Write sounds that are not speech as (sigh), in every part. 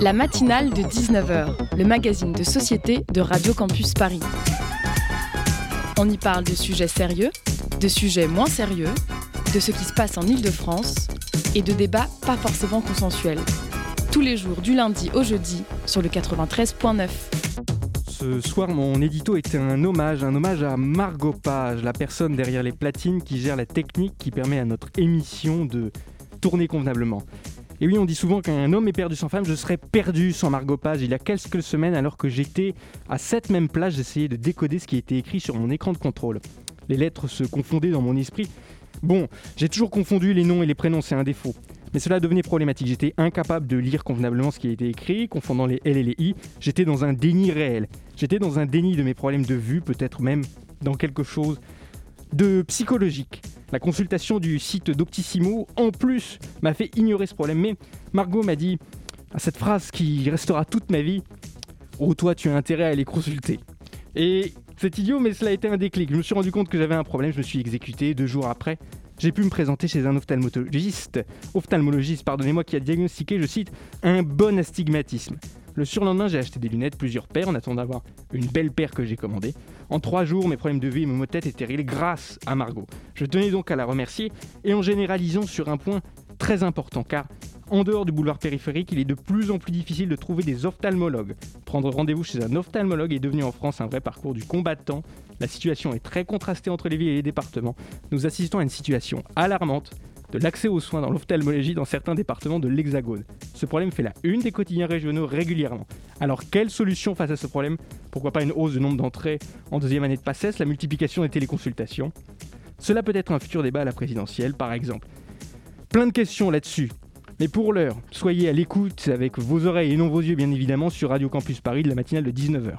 La matinale de 19h, le magazine de société de Radio Campus Paris. On y parle de sujets sérieux, de sujets moins sérieux, de ce qui se passe en Ile-de-France et de débats pas forcément consensuels. Tous les jours du lundi au jeudi sur le 93.9. Ce soir, mon édito était un hommage, un hommage à Margot Page, la personne derrière les platines qui gère la technique qui permet à notre émission de tourner convenablement. Et oui, on dit souvent qu'un homme est perdu sans femme, je serais perdu sans Margot Page. Il y a quelques semaines, alors que j'étais à cette même place, j'essayais de décoder ce qui était écrit sur mon écran de contrôle. Les lettres se confondaient dans mon esprit. Bon, j'ai toujours confondu les noms et les prénoms, c'est un défaut. Mais cela devenait problématique. J'étais incapable de lire convenablement ce qui été écrit, confondant les L et les I. J'étais dans un déni réel. J'étais dans un déni de mes problèmes de vue, peut-être même dans quelque chose de psychologique. La consultation du site Doctissimo, en plus, m'a fait ignorer ce problème. Mais Margot m'a dit à cette phrase qui restera toute ma vie Oh, toi, tu as intérêt à aller consulter. Et c'est idiot, mais cela a été un déclic. Je me suis rendu compte que j'avais un problème, je me suis exécuté. Deux jours après, j'ai pu me présenter chez un ophtalmologiste, ophtalmologiste, pardonnez-moi, qui a diagnostiqué, je cite, un bon astigmatisme. Le surlendemain, j'ai acheté des lunettes, plusieurs paires, en attendant d'avoir une belle paire que j'ai commandée. En trois jours, mes problèmes de vue et mes maux de tête étaient réglés grâce à Margot. Je tenais donc à la remercier, et en généralisant sur un point très important, car en dehors du boulevard périphérique, il est de plus en plus difficile de trouver des ophtalmologues. Prendre rendez-vous chez un ophtalmologue est devenu en France un vrai parcours du combattant. La situation est très contrastée entre les villes et les départements. Nous assistons à une situation alarmante de l'accès aux soins dans l'ophtalmologie dans certains départements de l'Hexagone. Ce problème fait la une des quotidiens régionaux régulièrement. Alors quelle solution face à ce problème? Pourquoi pas une hausse du nombre d'entrées en deuxième année de PACES, la multiplication des téléconsultations? Cela peut être un futur débat à la présidentielle par exemple. Plein de questions là-dessus. Mais pour l'heure, soyez à l'écoute avec vos oreilles et non vos yeux bien évidemment sur Radio Campus Paris de la matinale de 19h.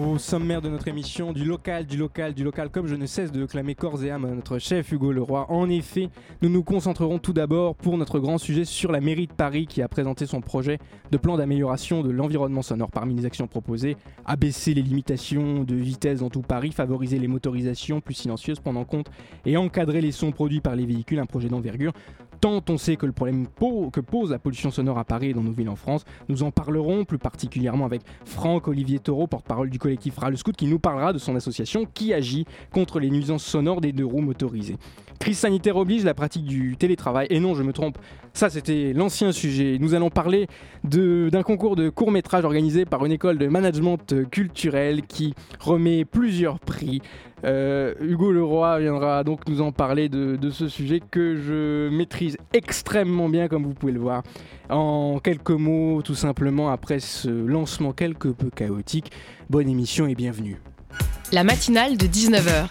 Au sommaire de notre émission, du local, du local, du local, comme je ne cesse de clamer corps et âme à notre chef Hugo Leroy. En effet, nous nous concentrerons tout d'abord pour notre grand sujet sur la mairie de Paris qui a présenté son projet de plan d'amélioration de l'environnement sonore. Parmi les actions proposées, abaisser les limitations de vitesse dans tout Paris, favoriser les motorisations plus silencieuses, prendre en compte et encadrer les sons produits par les véhicules, un projet d'envergure tant on sait que le problème que pose la pollution sonore à Paris et dans nos villes en France. Nous en parlerons plus particulièrement avec Franck-Olivier Taureau, porte-parole du collectif Ral Scout, qui nous parlera de son association qui agit contre les nuisances sonores des deux roues motorisées. Crise sanitaire oblige, la pratique du télétravail. Et non, je me trompe, ça c'était l'ancien sujet. Nous allons parler d'un concours de court métrage organisé par une école de management culturel qui remet plusieurs prix. Euh, Hugo Leroy viendra donc nous en parler de, de, ce sujet que je maîtrise extrêmement bien, comme vous pouvez le voir. En quelques mots, tout simplement, après ce lancement quelque peu chaotique, bonne émission et bienvenue. La matinale de 19h.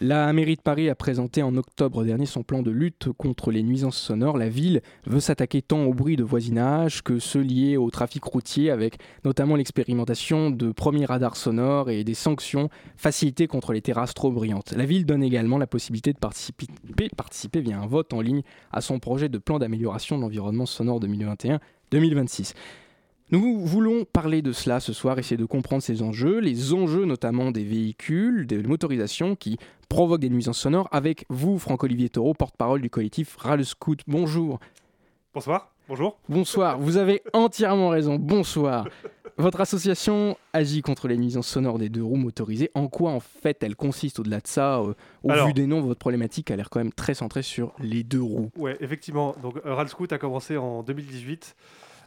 La mairie de Paris a présenté en octobre dernier son plan de lutte contre les nuisances sonores. La ville veut s'attaquer tant au bruit de voisinage que ceux liés au trafic routier, avec notamment l'expérimentation de premiers radars sonores et des sanctions facilitées contre les terrasses trop bruyantes. La ville donne également la possibilité de participer, participer via un vote en ligne à son projet de plan d'amélioration de l'environnement sonore 2021-2026. Nous voulons parler de cela ce soir, essayer de comprendre ces enjeux, les enjeux notamment des véhicules, des motorisations qui provoquent des nuisances sonores, avec vous, Franck-Olivier Taureau, porte-parole du collectif Rale Scout. Bonjour. Bonsoir. Bonjour. Bonsoir. Vous avez entièrement raison. Bonsoir. (laughs) Votre association agit contre les nuisances sonores des deux roues motorisées. En quoi, en fait, elle consiste au-delà de ça euh, Au vu des noms, votre problématique a l'air quand même très centrée sur les deux roues. Oui, effectivement. Donc, Rale Scout a commencé en 2018.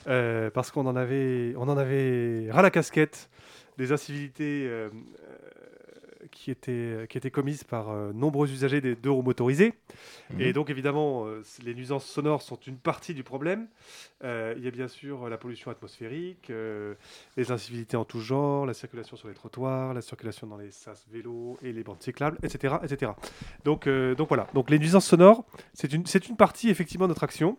Euh, parce qu'on en avait, on en avait ras la casquette des incivilités euh, qui, étaient, qui étaient commises par euh, nombreux usagers des deux roues motorisés. Et Mhm. donc évidemment, les nuisances sonores sont une partie du problème. il y a bien sûr la pollution atmosphérique, les incivilités en tout genre, la circulation sur les trottoirs, la circulation dans les sas vélos et les bandes cyclables, etc. etc. Donc, donc voilà, donc les nuisances sonores, c'est une, une partie effectivement de notre action.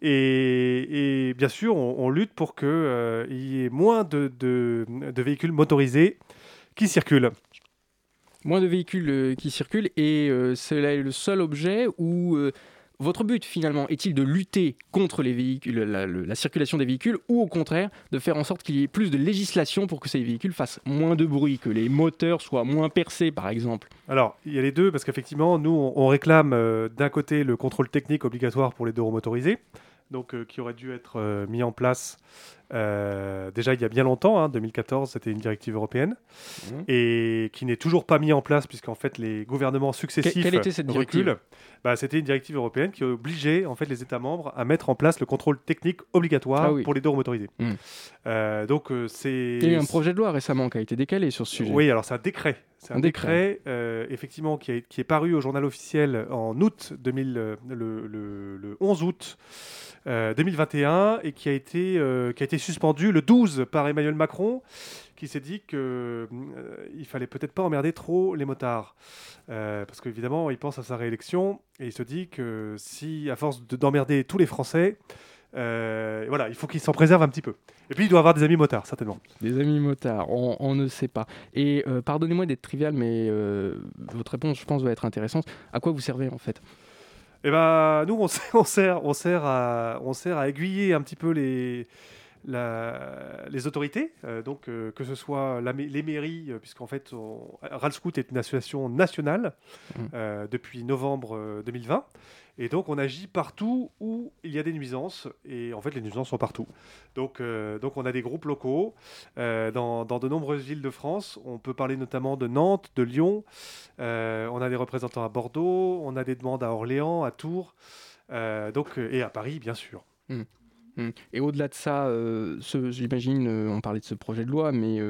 Et, et bien sûr, on, on lutte pour qu'il euh, y ait moins de, de, de véhicules motorisés qui circulent. Moins de véhicules euh, qui circulent et euh, cela est le seul objet où, euh, votre but finalement est-il de lutter contre les véhicules, la, circulation des véhicules ou au contraire de faire en sorte qu'il y ait plus de législation pour que ces véhicules fassent moins de bruit, que les moteurs soient moins percés par exemple? Alors il y a les deux parce qu'effectivement nous on, réclame d'un côté le contrôle technique obligatoire pour les deux motorisés donc euh, qui aurait dû être mis en place euh, déjà il y a bien longtemps, hein, 2014, c'était une directive européenne, mmh. et qui n'est toujours pas mis en place puisqu'en fait les gouvernements successifs quelle était cette directive bah, C'était une directive européenne qui obligeait en fait les États membres à mettre en place le contrôle technique obligatoire ah pour les deux roues motorisées. Mmh. donc c'est. Il y a eu un projet de loi récemment qui a été décalé sur ce sujet. Oui, alors c'est un décret. C'est un, décret, effectivement qui, qui, est paru au journal officiel en août 2000, le, le, le 11 août. 2021 euh, et qui a été, euh, qui a été suspendu le 12 par Emmanuel Macron, qui s'est dit qu'il euh, il fallait peut-être pas emmerder trop les motards. parce qu'évidemment, il pense à sa réélection et il se dit que si, à force d'emmerder tous les Français, voilà, il faut qu'il s'en préserve un petit peu. Et puis il doit avoir des amis motards, certainement. Des amis motards, on, on ne sait pas. Et pardonnez-moi d'être trivial, mais votre réponse, je pense, va être intéressante. À quoi vous servez en fait? Eh ben, nous, on, on, sert, on, sert à, on sert à aiguiller un petit peu les, les autorités, euh, donc euh, que ce soit les mairies, euh, puisqu'en fait, Ralscout est une association nationale mmh. depuis novembre 2020. Et donc, on agit partout où il y a des nuisances. Et en fait, les nuisances sont partout. Donc, euh, donc on a des groupes locaux euh, dans, dans, de nombreuses villes de France. On peut parler notamment de Nantes, de Lyon. Euh, on a des représentants à Bordeaux. On a des demandes à Orléans, à Tours. donc, et à Paris, bien sûr. Mmh. Mmh. Et au-delà de ça, j'imagine, on parlait de ce projet de loi, mais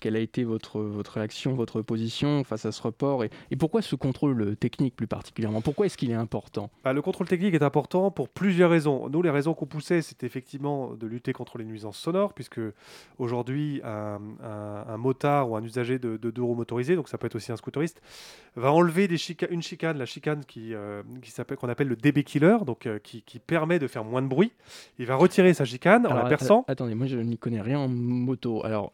quelle a été votre, votre réaction, votre position face à ce report et, pourquoi ce contrôle technique plus particulièrement? Pourquoi est-ce qu'il est important? Bah, Le contrôle technique est important pour plusieurs raisons. Nous, les raisons qu'on poussait, c'était effectivement de lutter contre les nuisances sonores, puisque aujourd'hui, un, motard ou un usager de, de deux roues motorisées, donc ça peut être aussi un scooteriste, va enlever une chicane, la chicane euh, qu'on appelle le DB killer, donc euh, qui, qui, permet de faire moins de bruit. Il va retirer sa chicane en la perçant. Attendez, moi je n'y connais rien en moto. Alors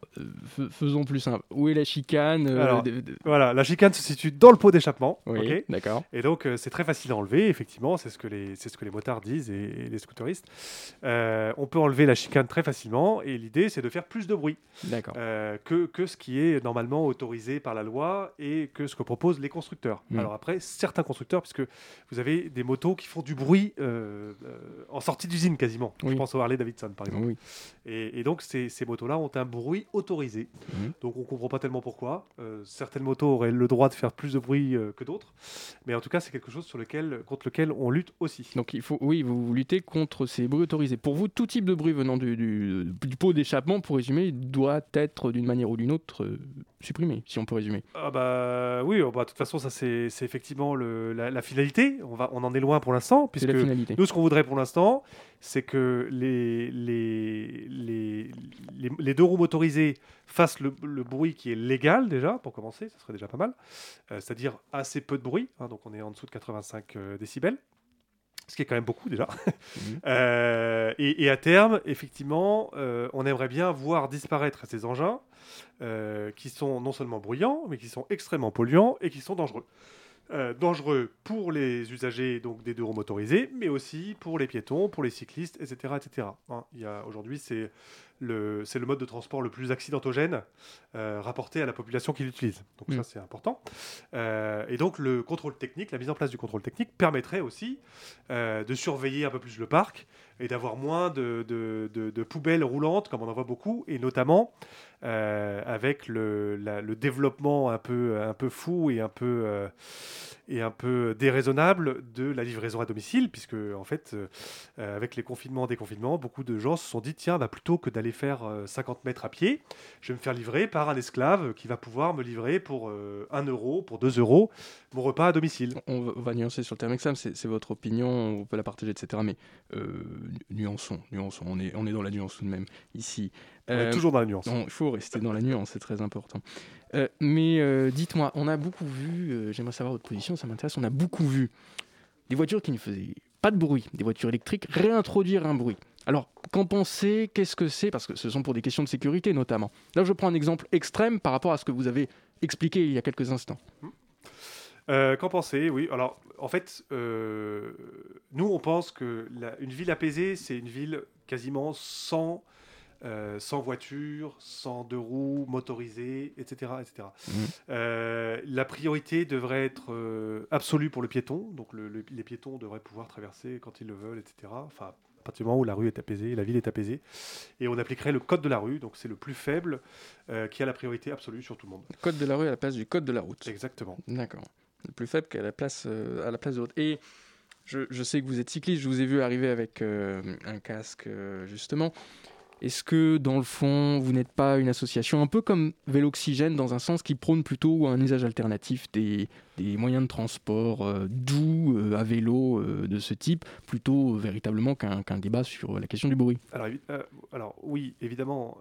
faisons plus simple. Où est la chicane euh, Voilà, la chicane se situe dans le pot d'échappement. Oui, d'accord. Et donc, euh, c'est très facile à enlever, effectivement, c'est ce, que les, ce que les motards disent et, les scooteristes. Euh, on peut enlever la chicane très facilement et l'idée, c'est de faire plus de bruit que, que ce qui est normalement autorisé par la loi et que ce que proposent les constructeurs. Hmm. Alors après, certains constructeurs, puisque vous avez des motos qui font du bruit en sortie d'usine quasiment. Je pense Harley Davidson, par exemple. Et, et, donc, ces, ces motos-là ont un bruit autorisé. Mhm. Donc on ne comprend pas tellement pourquoi. Euh, certaines motos auraient le droit de faire plus de bruit euh, que d'autres. Mais en tout cas, c'est quelque chose sur lequel, contre lequel on lutte aussi. Donc il faut, oui, vous, luttez contre ces bruits autorisés. Pour vous, tout type de bruit venant du, du, pot d'échappement, pour résumer, doit être d'une manière ou d'une autre euh, supprimé, si on peut résumer. Ah bah oui, oh, bah, de toute façon, ça c'est effectivement le, la, finalité. On, va, on en est loin pour l'instant, puisque nous, ce qu'on voudrait pour l'instant, c'est que les, les, les, les, deux roues motorisées fassent le, le, bruit qui est légal déjà, pour commencer, ça serait déjà pas mal. Euh, c'est-à-dire assez peu de bruit, hein, donc on est en dessous de 85 euh, décibels ce qui est quand même beaucoup déjà. Mhm. (laughs) Euh, et, à terme, effectivement, on aimerait bien voir disparaître ces engins qui sont non seulement bruyants, mais qui sont extrêmement polluants et qui sont dangereux. Euh, dangereux pour les usagers donc des deux roues motorisés, mais aussi pour les piétons, pour les cyclistes, etc. etc. Hein, Aujourd'hui, c'est le, le mode de transport le plus accidentogène euh, rapporté à la population qui l'utilise. Donc ça, mm. c'est important. Euh, et donc le contrôle technique, la mise en place du contrôle technique permettrait aussi de surveiller un peu plus le parc et d'avoir moins de, de, de, poubelles roulantes, comme on en voit beaucoup, et notamment euh, avec le, le, développement un peu, un peu fou et un peu, euh, et un peu déraisonnable de la livraison à domicile, puisque en fait, euh, avec les confinements, déconfinements, beaucoup de gens se sont dit tiens, bah, plutôt que d'aller faire 50 mètres à pied, je vais me faire livrer par un esclave qui va pouvoir me livrer pour 1 euro, pour 2 euros, mon repas à domicile. On va, nuancer sur le terme examen, c'est votre opinion, on peut la partager, etc. Mais nuançons, nuançons, on est, on est dans la nuance tout de même ici. On est euh, toujours dans la nuance. Il faut rester dans la nuance, c'est très important. Euh, mais euh, dites-moi, on a beaucoup vu, j'aimerais savoir votre position, ça m'intéresse, on a beaucoup vu des voitures qui ne faisaient pas de bruit, des voitures électriques réintroduire un bruit. Alors, qu'en pensez Qu'est-ce que c'est? Parce que ce sont pour des questions de sécurité notamment. Là, je prends un exemple extrême par rapport à ce que vous avez expliqué il y a quelques instants. Qu'en pensez? Oui, alors en fait, nous, on pense que une ville apaisée, c'est une ville quasiment sans, euh, sans voiture, sans deux roues, motorisée, etc. etc. Mmh. Euh, la priorité devrait être absolue pour le piéton. Donc les piétons devraient pouvoir traverser quand ils le veulent, etc. Enfin, à partir du moment où la rue est apaisée, la ville est apaisée. Et on appliquerait le code de la rue, donc c'est le plus faible qui a la priorité absolue sur tout le monde. Le code de la rue à la place du code de la route. Exactement. D'accord. Le plus faible qu'à la place, à la place de l'autre. Et je, sais que vous êtes cycliste, je vous ai vu arriver avec euh, un casque euh, justement. Est-ce que dans le fond, vous n'êtes pas une association un peu comme Véloxygène dans un sens qui prône plutôt un usage alternatif des, moyens de transport euh, doux à vélo de ce type, plutôt véritablement qu'un débat sur la question du bruit? Alors, oui, évidemment,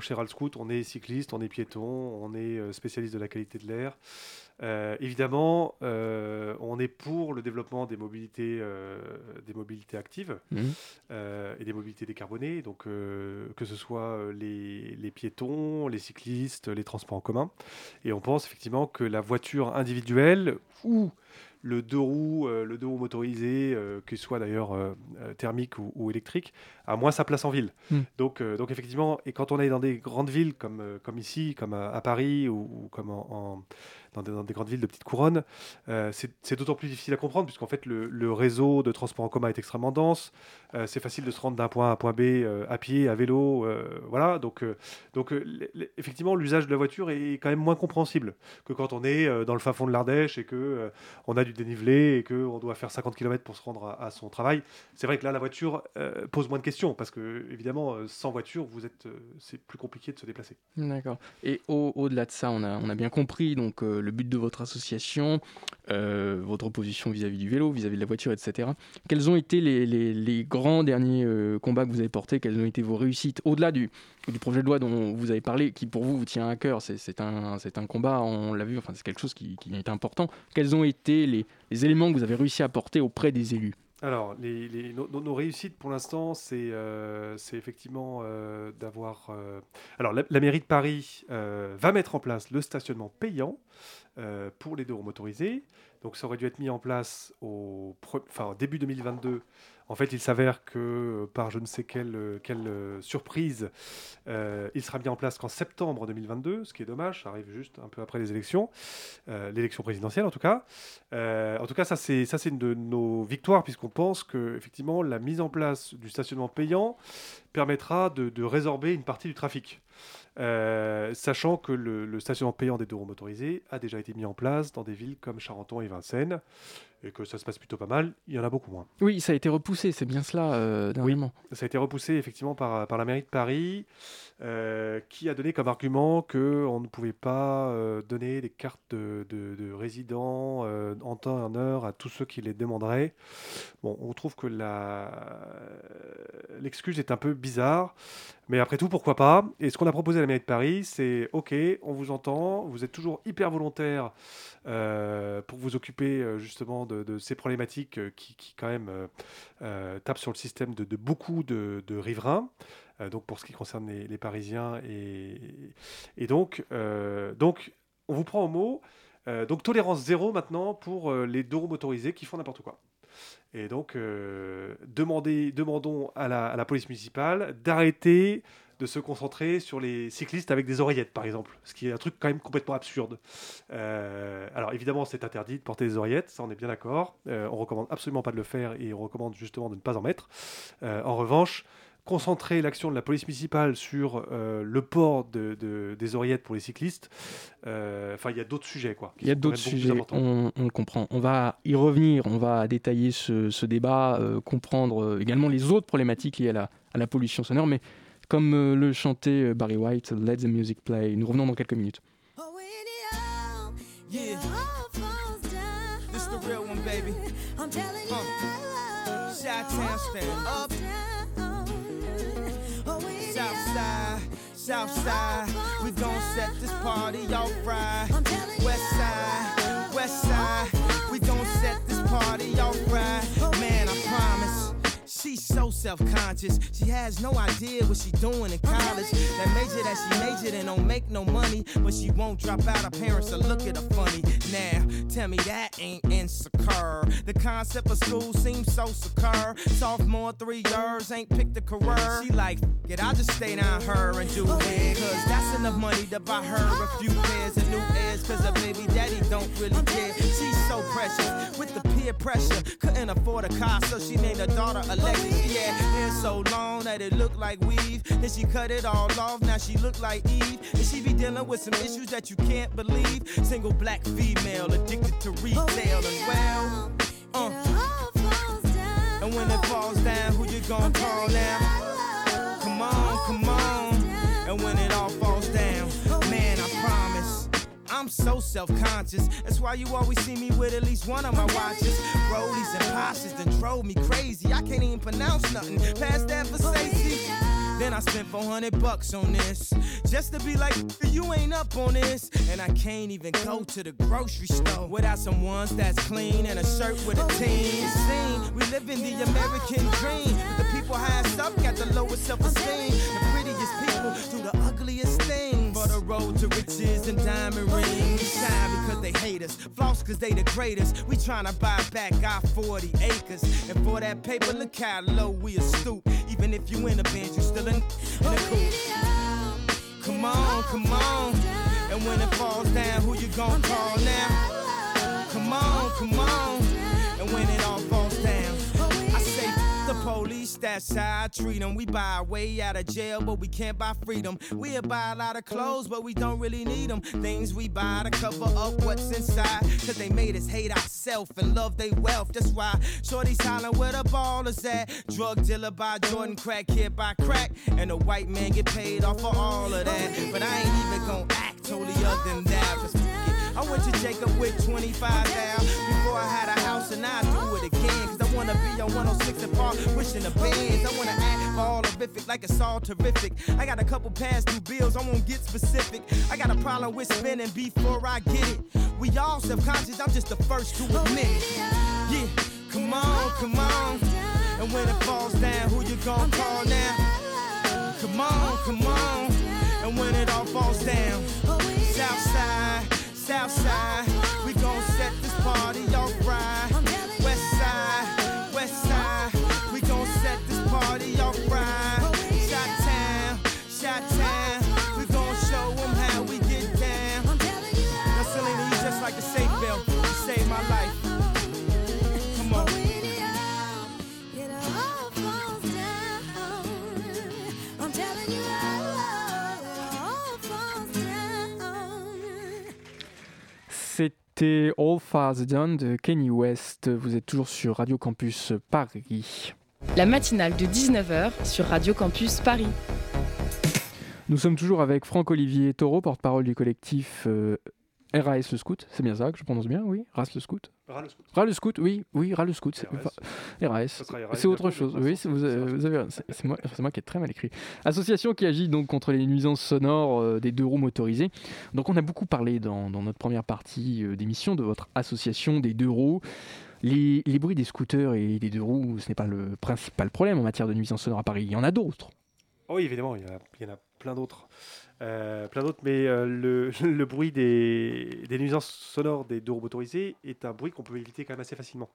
chez Scout, on est cycliste, on est piéton, on est spécialiste de la qualité de l'air. Euh, évidemment, euh, on est pour le développement des mobilités, euh, des mobilités actives mmh. et des mobilités décarbonées, donc que ce soit les, les, piétons, les cyclistes, les transports en commun. Et on pense effectivement que la voiture individuelle ou le deux roues, le deux roues motorisé, qu'il soit d'ailleurs thermique ou, électrique, a moins sa place en ville. Hmm. Donc, donc effectivement, et quand on est dans des grandes villes comme, comme ici, comme à, Paris ou, comme en, dans, des, grandes villes de petite couronne, c'est d'autant plus difficile à comprendre puisqu'en fait le, réseau de transport en commun est extrêmement dense. c'est facile de se rendre d'un point A à un point B à pied, à vélo, voilà. Donc, donc effectivement, l'usage de la voiture est quand même moins compréhensible que quand on est dans le fin fond de l'Ardèche et que on a du dénivelé et qu'on doit faire 50 km pour se rendre à, son travail. C'est vrai que là, la voiture euh, pose moins de questions parce que, évidemment, euh, sans voiture, vous êtes, euh, c'est plus compliqué de se déplacer. D'accord. Et au-delà de ça, on a, on a bien compris donc le but de votre association, votre position vis-à-vis du vélo, vis-à-vis de la voiture, etc. Quels ont été les, grands derniers combats que vous avez portés? Quelles ont été vos réussites? Au-delà du, projet de loi dont vous avez parlé, qui pour vous vous tient à cœur C'est un, combat, on l'a vu, enfin c'est quelque chose qui, est important. Quels ont été les, éléments que vous avez réussi à porter auprès des élus? Alors, les, nos, réussites pour l'instant, c'est euh, effectivement euh, d'avoir. Euh, alors, la, mairie de Paris va mettre en place le stationnement payant pour les deux roues motorisés. Donc, ça aurait dû être mis en place au début 2022 en fait, il s'avère que euh, par je ne sais quelle, euh, euh, surprise, il sera mis en place qu'en septembre 2022, ce qui est dommage, ça arrive juste un peu après les élections, l'élection présidentielle en tout cas. en tout cas, ça c'est une de nos victoires puisqu'on pense que effectivement la mise en place du stationnement payant permettra de, de résorber une partie du trafic. sachant que le, le, stationnement payant des deux roues motorisés a déjà été mis en place dans des villes comme Charenton et Vincennes et que ça se passe plutôt pas mal, il y en a beaucoup moins. Oui, ça a été repoussé, c'est bien cela, euh, Oui, ça a été repoussé effectivement par, par la mairie de Paris, euh, qui a donné comme argument qu'on ne pouvait pas euh, donner des cartes de, de, résidents euh, en temps et en heure à tous ceux qui les demanderaient. Bon, on trouve que l'excuse est un peu bizarre, mais après tout, pourquoi pas? Et ce qu'on a proposé à la mairie de Paris, c'est OK, on vous entend, vous êtes toujours hyper volontaire pour vous occuper justement de, ces problématiques euh, qui, quand même euh, euh, tapent sur le système de, beaucoup de, riverains. donc pour ce qui concerne les, Parisiens et, donc, on vous prend au mot. donc tolérance zéro maintenant pour les deux roues motorisés qui font n'importe quoi. Et donc, demandez, demandons à la, à la, police municipale d'arrêter de se concentrer sur les cyclistes avec des oreillettes, par exemple, ce qui est un truc quand même complètement absurde. Euh, alors évidemment, c'est interdit de porter des oreillettes, ça on est bien d'accord. Euh, on recommande absolument pas de le faire et on recommande justement de ne pas en mettre. Euh, en revanche, concentrer l'action de la police municipale sur le port de, des oreillettes pour les cyclistes, enfin il y a d'autres sujets quoi. Il y a d'autres sujets, on, on, le comprend. On va y revenir, on va détailler ce, ce débat, comprendre également les autres problématiques liées à la, à la pollution sonore, mais comme euh, le chantait euh, Barry White, Let the Music Play. Nous revenons dans quelques minutes. Yeah. This the real one, baby. I'm telling you. Uh. Chi-town stand up. Southside, we gon' set this party off right. Self-conscious. She has no idea what she doing in college. That major that she majored in don't make no money, but she won't drop out. Her parents will look at her funny. Now, tell me that ain't insecure. The concept of school seems so secure. Sophomore, three years, ain't picked a career. She like, get I'll just stay down her and do it. Cause that's enough money to buy her a few pairs of new ears. Cause her baby daddy don't really care. She's so precious with the peer pressure. Couldn't afford a car, so she named her daughter Alexis. Yeah, hair so long that it looked like weave. Then she cut it all off, now she look like Eve. And she be dealing with some issues that you can't believe. Single black female addicted to retail and well. Uh. And when it falls down, who you gonna call now? Come on, come on. I'm so self-conscious. That's why you always see me with at least one of my watches. Rollies and Porsches that drove me crazy. I can't even pronounce nothing past that for Stacey. Then I spent 400 bucks on this. Just to be like, you ain't up on this. And I can't even go to the grocery store without some ones that's clean and a shirt with a team. Scene. We live in the American dream. The people highest up got the lowest self-esteem. The prettiest people do the ugliest things. Road to riches and diamond rings. Shine because they hate us. Floss because they the greatest. We tryna buy back our 40 acres. And for that paper, look how low we are stoop. Even if you in a band, you still in, in a coupe. Come on, come on. And when it falls down, who you gon' call now? Come on, come on. That's how I treat them. We buy our way out of jail, but we can't buy freedom. We'll buy a lot of clothes, but we don't really need them. Things we buy to cover up what's inside. Cause they made us hate ourselves and love their wealth. That's why Shorty's hollering where the ballers at. Drug dealer by Jordan, crack kid by crack. And the white man get paid off for all of that. But I ain't even gonna act totally other than that. I went to Jacob with 25 down before I had a house and I do it again. Cause I wanna be on 106 and Park, wishing the bands. I wanna act all horrific like it's all terrific. I got a couple past due bills, I won't get specific. I got a problem with spending before I get it. We all self-conscious, I'm just the first to admit it. Yeah, come on, come on. And when it falls down, who you gonna call now? Come on, come on. And when it all falls down, Southside, Southside, C'était All Falls Down de Kenny West. Vous êtes toujours sur Radio Campus Paris. La matinale de 19h sur Radio Campus Paris. Nous sommes toujours avec Franck-Olivier Taureau, porte-parole du collectif euh, RAS le Scout. C'est bien ça que je prononce bien, oui RAS le Scout Ras le scout. RAS le Scout, oui, oui, RAS le Scout. c'est- RAS. (laughs) C'est autre chose. Oui, vous, avez- c'est moi, qui ai très mal écrit. Association qui agit donc contre les nuisances sonores euh, des deux roues motorisés. Donc on a beaucoup parlé dans, dans notre première partie euh, d'émission de votre association des deux roues. Les, les bruits des scooters et des deux roues, ce n'est pas le principal problème en matière de nuisances sonores à Paris. Il y en a d'autres. Oh oui, évidemment, il y, en a- il y en a plein d'autres. Euh, plein d'autres, mais euh, le, (laughs) le bruit des, des nuisances sonores des deux roues motorisés est un bruit qu'on peut éviter quand même assez facilement.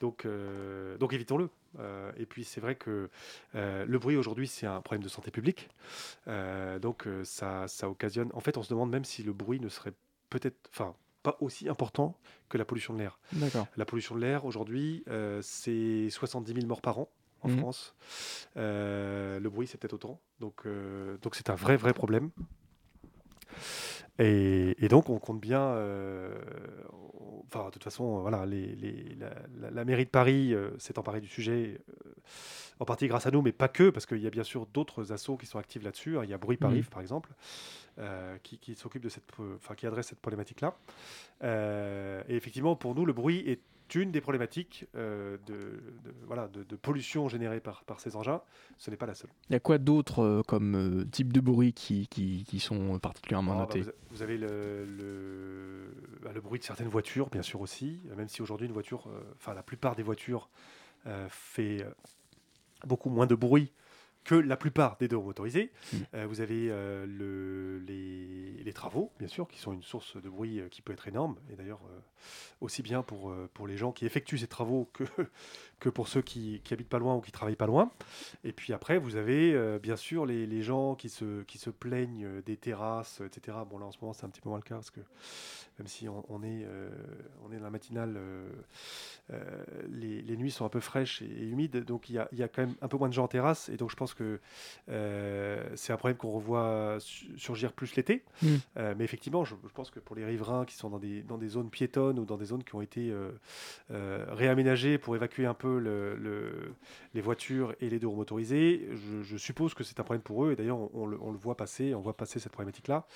Donc, euh, donc évitons-le. Et puis c'est vrai que le bruit aujourd'hui c'est un problème de santé publique. Donc ça, ça occasionne. En fait, on se demande même si le bruit ne serait peut-être, enfin, pas aussi important que la pollution de l'air. La pollution de l'air, aujourd'hui, c'est 70 000 morts par an en Mhm. France. Euh, le bruit, c'est peut-être autant. Donc, euh, donc c'est un vrai, vrai problème. Et, et donc, on compte bien. euh, on- enfin, de toute façon, voilà, les, les- la, la- la mairie de Paris euh, s'est emparée du sujet, euh, en partie grâce à nous, mais pas que, parce qu'il y a bien sûr d'autres assos qui sont actifs là-dessus. hein. Il y a Bruit Paris, Mhm. par exemple, euh, qui, qui s'occupe de cette, enfin, qui adresse cette problématique-là. Euh, et effectivement, pour nous, le bruit est une des problématiques euh, de, de- voilà, de, de pollution générée par, par ces engins. Ce n'est pas la seule. Il y a quoi d'autre euh, comme euh, type de bruit qui, qui, qui sont particulièrement Ah, bah, notés vous, avez le, le, bah, le bruit de certaines voitures, bien sûr aussi, même si aujourd'hui une voiture, enfin la plupart des voitures fait beaucoup moins de bruit que la plupart des deux roues motorisées. Mm. Euh, vous avez euh, le- les, les travaux, bien sûr, qui sont une source de bruit euh, qui peut être énorme. Et d'ailleurs, aussi bien pour, pour les gens qui effectuent ces travaux que, (laughs) que pour ceux qui, qui habitent pas loin ou qui travaillent pas loin. Et puis après, vous avez bien sûr les, les, gens qui se, qui se plaignent des terrasses, etc. Bon, là en ce moment, c'est un petit peu moins le cas parce que même si on, on est, on est dans la matinale, les, les, nuits sont un peu fraîches et, humides, donc il y a, y a, quand même un peu moins de gens en terrasse. Et donc je pense que c'est un problème qu'on revoit surgir plus l'été. Mmh. mais effectivement, je, je, pense que pour les riverains qui sont dans des, dans des zones piétonnes ou dans des zones qui ont été réaménagées pour évacuer un peu le, les voitures et les deux roues motorisés. Je, suppose que c'est un problème pour eux, et d'ailleurs on, le, voit passer, on voit passer cette problématique-là.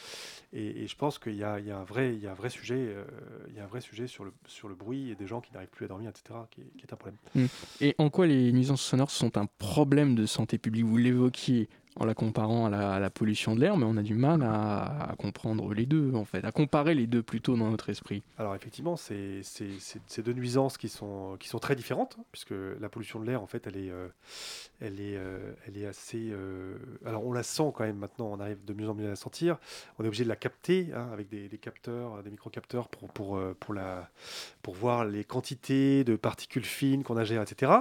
Et, je pense qu'il y, y, a un vrai, il y a un vrai sujet, euh, il y a un vrai sujet sur le, sur le bruit et des gens qui n'arrivent plus à dormir, etc., qui est, un problème. Mmh. Et en quoi les nuisances sonores sont un problème de santé publique Vous l'évoquiez en la comparant à la, pollution de l'air, mais on a du mal à, comprendre les deux, en fait, à comparer les deux plutôt dans notre esprit. Alors effectivement, c'est deux nuisances qui sont, qui sont très différentes, hein, puisque la pollution de l'air, en fait, elle est, euh, elle est, euh, elle est assez... Euh, alors on la sent quand même maintenant, on arrive de mieux en mieux à la sentir, on est obligé de la capter hein, avec des, capteurs, des microcapteurs pour, pour, pour, la, pour voir les quantités de particules fines qu'on ingère, etc.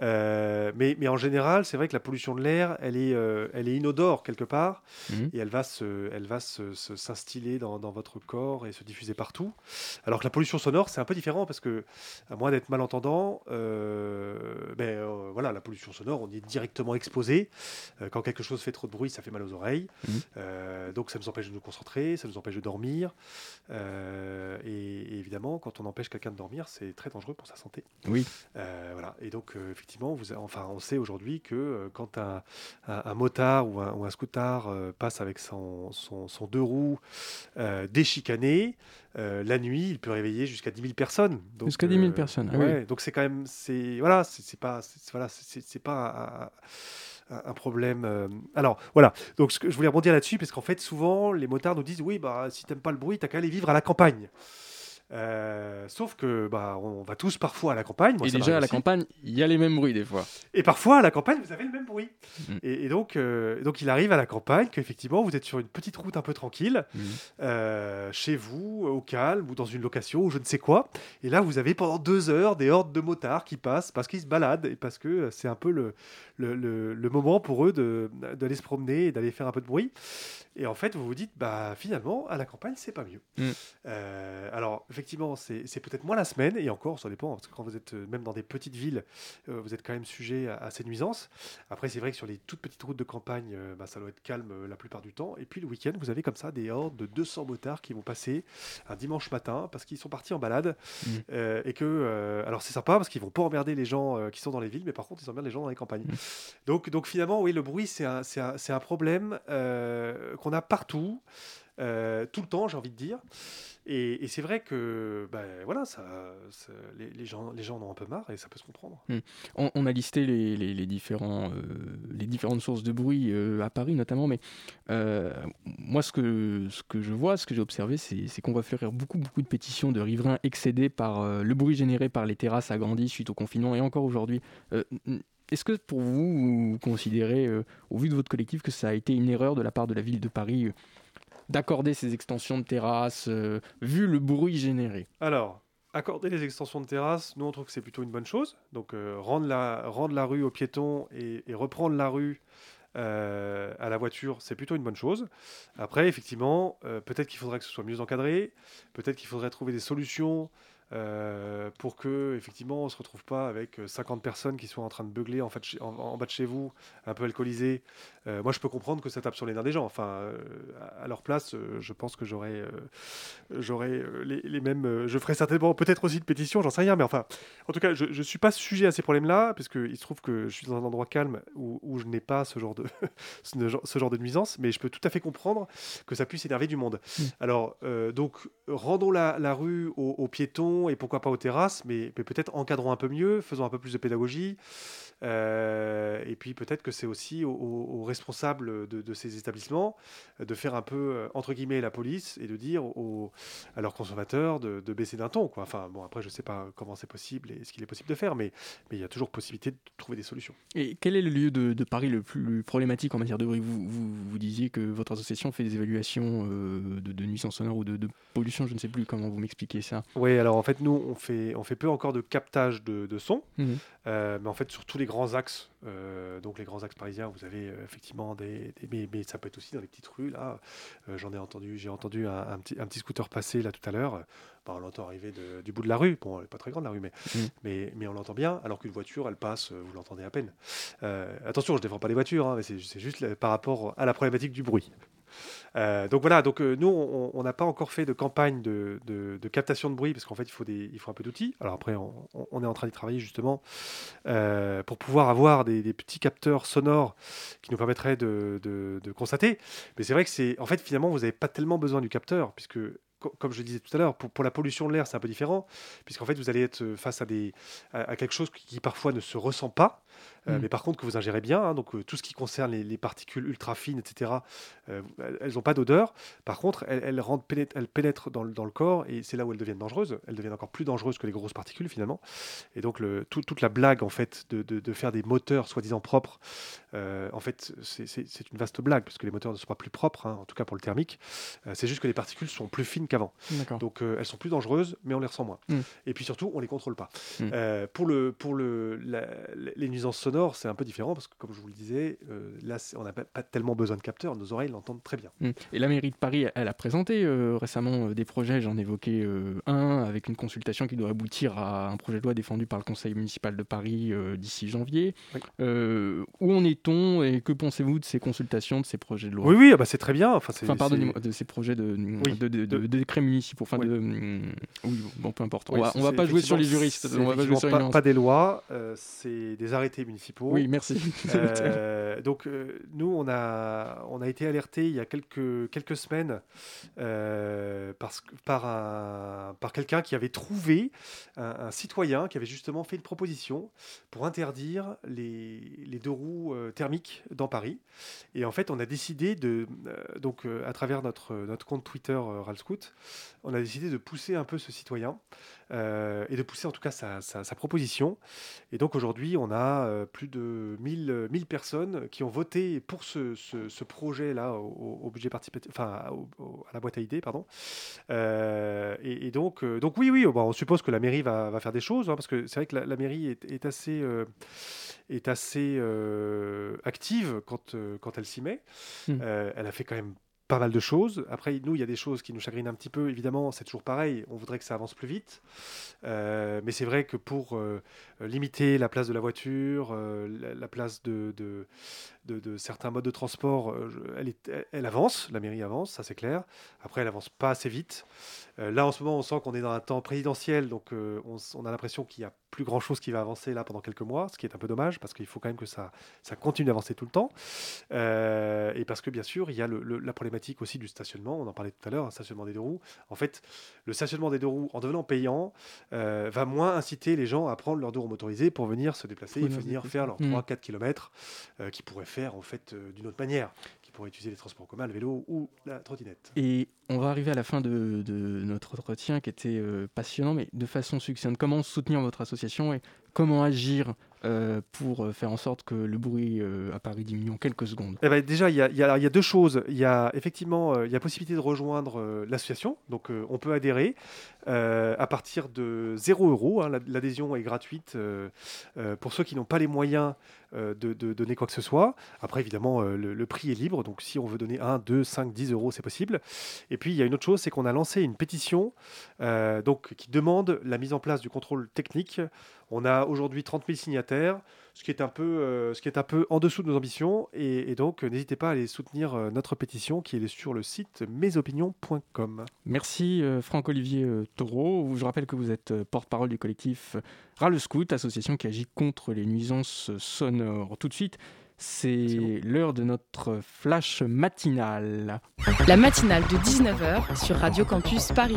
mais, mais en général, c'est vrai que la pollution de l'air, elle est euh, elle est inodore quelque part mhm. et elle va se, elle va s'instiller dans, votre corps et se diffuser partout. Alors que la pollution sonore, c'est un peu différent parce que, à moins d'être malentendant, euh, ben, euh, voilà, la pollution sonore, on est directement exposé. quand quelque chose fait trop de bruit, ça fait mal aux oreilles. Mhm. donc ça nous empêche de nous concentrer, ça nous empêche de dormir. Et, évidemment, quand on empêche quelqu'un de dormir, c'est très dangereux pour sa santé. Oui. voilà. Et donc, effectivement, vous, enfin, on sait aujourd'hui que quand un, un, un motard ou un, ou un scooter euh, passe avec son, son, deux roues euh, déchicané, euh, la nuit, il peut réveiller jusqu'à 10 000 personnes. Jusqu'à 10 000 personnes. Ah ouais, Donc c'est quand même, c'est voilà, c'est pas, voilà, c'est pas un, un problème. Alors voilà, donc ce que je voulais rebondir là-dessus parce qu'en fait souvent les motards nous disent oui bah si t'aimes pas le bruit t'as qu'à aller vivre à la campagne. Euh, sauf que bah, on va tous parfois à la campagne. et déjà à la campagne, il y a les mêmes bruits des fois. Et parfois à la campagne, vous avez le même bruit. Mm. Et, donc, euh, donc il arrive à la campagne qu'effectivement vous êtes sur une petite route un peu tranquille, mm. euh, chez vous, au calme ou dans une location ou je ne sais quoi. Et là, vous avez pendant deux heures des hordes de motards qui passent parce qu'ils se baladent et parce que c'est un peu le, le, le, moment pour eux d'aller se promener et d'aller faire un peu de bruit. Et en fait, vous vous dites, bah finalement, à la campagne, c'est pas mieux. Mm. alors, effectivement, c'est peut-être moins la semaine, et encore, ça dépend, parce que quand vous êtes euh, même dans des petites villes, euh, vous êtes quand même sujet à, ces nuisances. Après, c'est vrai que sur les toutes petites routes de campagne, euh, bah, ça doit être calme la plupart du temps. Et puis le week-end, vous avez comme ça des hordes de 200 motards qui vont passer un dimanche matin parce qu'ils sont partis en balade. Mmh. et que, alors c'est sympa parce qu'ils vont pas emmerder les gens qui sont dans les villes, mais par contre, ils emmerdent les gens dans les campagnes. Mmh. Donc, donc finalement, oui, le bruit, c'est un, un, un, problème qu'on a partout. tout le temps, j'ai envie de dire. Et, c'est vrai que ben, voilà, ça, les, gens, les gens en ont un peu marre et ça peut se comprendre. Hmm. On, a listé les, les, différents, euh, les différentes sources de bruit euh, à Paris notamment, mais euh, moi ce que, ce que je vois, ce que j'ai observé, c'est qu'on va fleurir beaucoup, beaucoup de pétitions de riverains excédés par le bruit généré par les terrasses agrandies suite au confinement et encore aujourd'hui. Est-ce que pour vous, vous considérez, au vu de votre collectif, que ça a été une erreur de la part de la ville de Paris d'accorder ces extensions de terrasse, euh, vu le bruit généré? Alors, accorder les extensions de terrasse, nous on trouve que c'est plutôt une bonne chose. Donc euh, rendre, la, rendre la rue aux piétons et, reprendre la rue euh, à la voiture, c'est plutôt une bonne chose. Après, effectivement, peut-être qu'il faudrait que ce soit mieux encadré, peut-être qu'il faudrait trouver des solutions euh, pour que effectivement on se retrouve pas avec 50 euh, personnes qui sont en train de beugler en, fait, en, bas de chez vous, un peu alcoolisées. Euh, moi, je peux comprendre que ça tape sur les nerfs des gens. Enfin, à leur place, je pense que j'aurais, j'aurais les, mêmes. je ferais certainement peut-être aussi une pétition, j'en sais rien, mais enfin, en tout cas, je, ne suis pas sujet à ces problèmes-là, parce qu'il se trouve que je suis dans un endroit calme où, je n'ai pas ce genre de (laughs) ce genre de nuisance, mais je peux tout à fait comprendre que ça puisse énerver du monde. Mmh. Alors, donc, rendons la, la rue aux piétons et pourquoi pas aux terrasses, mais, peut-être encadrons un peu mieux, faisons un peu plus de pédagogie. Euh, et puis peut-être que c'est aussi aux, responsables de, ces établissements de faire un peu, euh, entre guillemets, la police et de dire aux, à leurs consommateurs de, baisser d'un ton. Quoi. Enfin, bon, après, je ne sais pas comment c'est possible et ce qu'il est possible de faire, mais, mais il y a toujours possibilité de trouver des solutions. Et quel est le lieu de, Paris le plus problématique en matière de bruit? Vous, vous, disiez que votre association fait des évaluations euh, de, nuisance sonore ou de, pollution, je ne sais plus comment vous m'expliquez ça. Oui, alors fait, nous, on fait, on fait peu encore de captage de, de son, Mhm. euh, mais en fait, sur tous les grands axes, euh, donc les grands axes parisiens, vous avez euh, effectivement des, des- mais, mais ça peut être aussi dans les petites rues. Là, Euh, j'en ai entendu, j'ai entendu un, un petit, un petit scooter passer là tout à l'heure. Bah, on l'entend arriver de- du bout de la rue. Bon, elle n'est pas très grande la rue, mais, Mhm. mais, mais on l'entend bien. Alors qu'une voiture, elle passe, vous l'entendez à peine. Attention, je ne défends pas les voitures, hein, mais c'est c'est juste là, par rapport à la problématique du bruit. Euh, donc voilà, donc euh, nous on n'a pas encore fait de campagne de, captation de bruit parce qu'en fait il faut, il faut un peu d'outils. Alors après on, est en train d'y travailler justement euh, pour pouvoir avoir des, petits capteurs sonores qui nous permettraient de, constater. Mais c'est vrai que c'est en fait finalement vous n'avez pas tellement besoin du capteur puisque co- comme je le disais tout à l'heure, pour, la pollution de l'air, c'est un peu différent, puisqu'en fait, vous allez être face à, quelque chose qui parfois ne se ressent pas, euh, Mm. mais par contre que vous ingérez bien. hein, donc, euh, tout ce qui concerne les, les particules ultra fines, etc., euh, elles n'ont pas d'odeur. Par contre, elles, elles, pénètrent, elles pénètrent dans, le- dans le corps, et c'est là où elles deviennent dangereuses. Elles deviennent encore plus dangereuses que les grosses particules, finalement. Et donc, le, tout- toute la blague, en fait, de, de- de faire des moteurs soi-disant propres, en fait, c'est- une vaste blague, parce que les moteurs ne sont pas plus propres, hein, en tout cas pour le thermique. C'est juste que les particules sont plus fines qu'avant. Donc elles sont plus dangereuses, mais on les ressent moins. Mm. Et puis surtout, on les contrôle pas. Mm. Pour le, pour le, la- les nuisances sonores, c'est un peu différent parce que, comme je vous le disais, euh, là, on n'a pas, pas tellement besoin de capteurs. Nos oreilles l'entendent très bien. Mm. Et la mairie de Paris, elle a présenté euh, récemment euh, des projets, j'en évoquais euh, un, avec une consultation qui doit aboutir à un projet de loi défendu par le Conseil municipal de Paris d'ici janvier. Oui. Où en est-on et que pensez-vous de ces consultations, de ces projets de loi? Oui, oui, ah bah, c'est très bien. Enfin, Enfin, pardonnez-moi, de ces projets de, Oui, de, de- décrets municipaux. Enfin, Oui. de, oui, bon, peu importe. On oui, va, on pas jouer sur les juristes. On va pas jouer sur pas, pas des lois, c'est des arrêtés municipaux. Oui, merci. (laughs) Euh, donc euh, nous, on a, on a été alerté il y a quelques, quelques semaines euh, parce par, un- par quelqu'un qui avait trouvé un, un citoyen qui avait justement fait une proposition pour interdire les, les deux roues thermiques dans Paris. Et en fait, on a décidé de, donc à travers notre, notre compte Twitter Ralscoot, on a décidé de pousser un peu ce citoyen et de pousser en tout cas sa, sa- sa proposition. Et donc aujourd'hui, on a euh, plus de 1000, euh, 1000 personnes qui ont voté pour ce, ce- ce projet-là au, au budget participatif, enfin au- au- à la boîte à idées, pardon. Euh, et, et donc, euh, donc oui, oui, bon, on suppose que la mairie va, va faire des choses, hein, parce que c'est vrai que la, la mairie est, est assez, euh, est assez euh, active quand, euh, quand elle s'y met. Mm. Euh, elle a fait quand même pas mal de choses. Après, nous, il y a des choses qui nous chagrinent un petit peu. Évidemment, c'est toujours pareil. On voudrait que ça avance plus vite. Euh, mais c'est vrai que pour euh, limiter la place de la voiture, euh, la, la place de, de- de certains modes de transport, euh, elle, est- elle- elle avance. La mairie avance, ça c'est clair. Après, elle avance pas assez vite. Euh, là, en ce moment, on sent qu'on est dans un temps présidentiel. Donc, euh, on, a l'impression qu'il n'y a plus grand-chose qui va avancer là pendant quelques mois, ce qui est un peu dommage parce qu'il faut quand même que ça, ça continue d'avancer tout le temps. Euh, et parce que bien sûr, il y a le- le- la problématique aussi du stationnement. On en parlait tout à l'heure, un stationnement des deux roues. En fait, le stationnement des deux roues, en devenant payant, va moins inciter les gens à prendre leur deux roues motorisées pour venir se déplacer, et venir faire leurs Mm. 3-4 km qu'ils pourraient faire en fait euh, d'une autre manière, qui pourraient utiliser les transports en commun, le vélo ou la trottinette. Et on va arriver à la fin de, de notre entretien qui était euh, passionnant, mais de façon succincte. Comment soutenir votre association et comment agir euh, pour euh, faire en sorte que le bruit euh, à Paris diminue en quelques secondes Eh ben, déjà, il y, a- deux choses. Il y a effectivement euh, il y a possibilité de rejoindre l'association. Donc, on peut adhérer à partir de 0 euros. hein. La- L'adhésion est gratuite pour ceux qui n'ont pas les moyens de, donner quoi que ce soit. Après, évidemment, le, le prix est libre. Donc, si on veut donner 1, 2, 5, 10 euros, c'est possible. Et puis, il y a une autre chose, c'est qu'on a lancé une pétition donc, qui demande la mise en place du contrôle technique. On a aujourd'hui 30 000 ce qui est un peu, euh, ce qui est un peu en dessous de nos ambitions. Et, et donc, euh, n'hésitez pas à aller soutenir euh, notre pétition qui est sur le site mesopinions.com. Merci euh, Franck-Olivier euh, Taureau. Je rappelle que vous êtes euh, porte-parole du collectif Râle Scout, association qui agit contre les nuisances sonores. Tout de suite, c'est l'heure de notre flash matinal. La matinale de 19h sur Radio Campus Paris.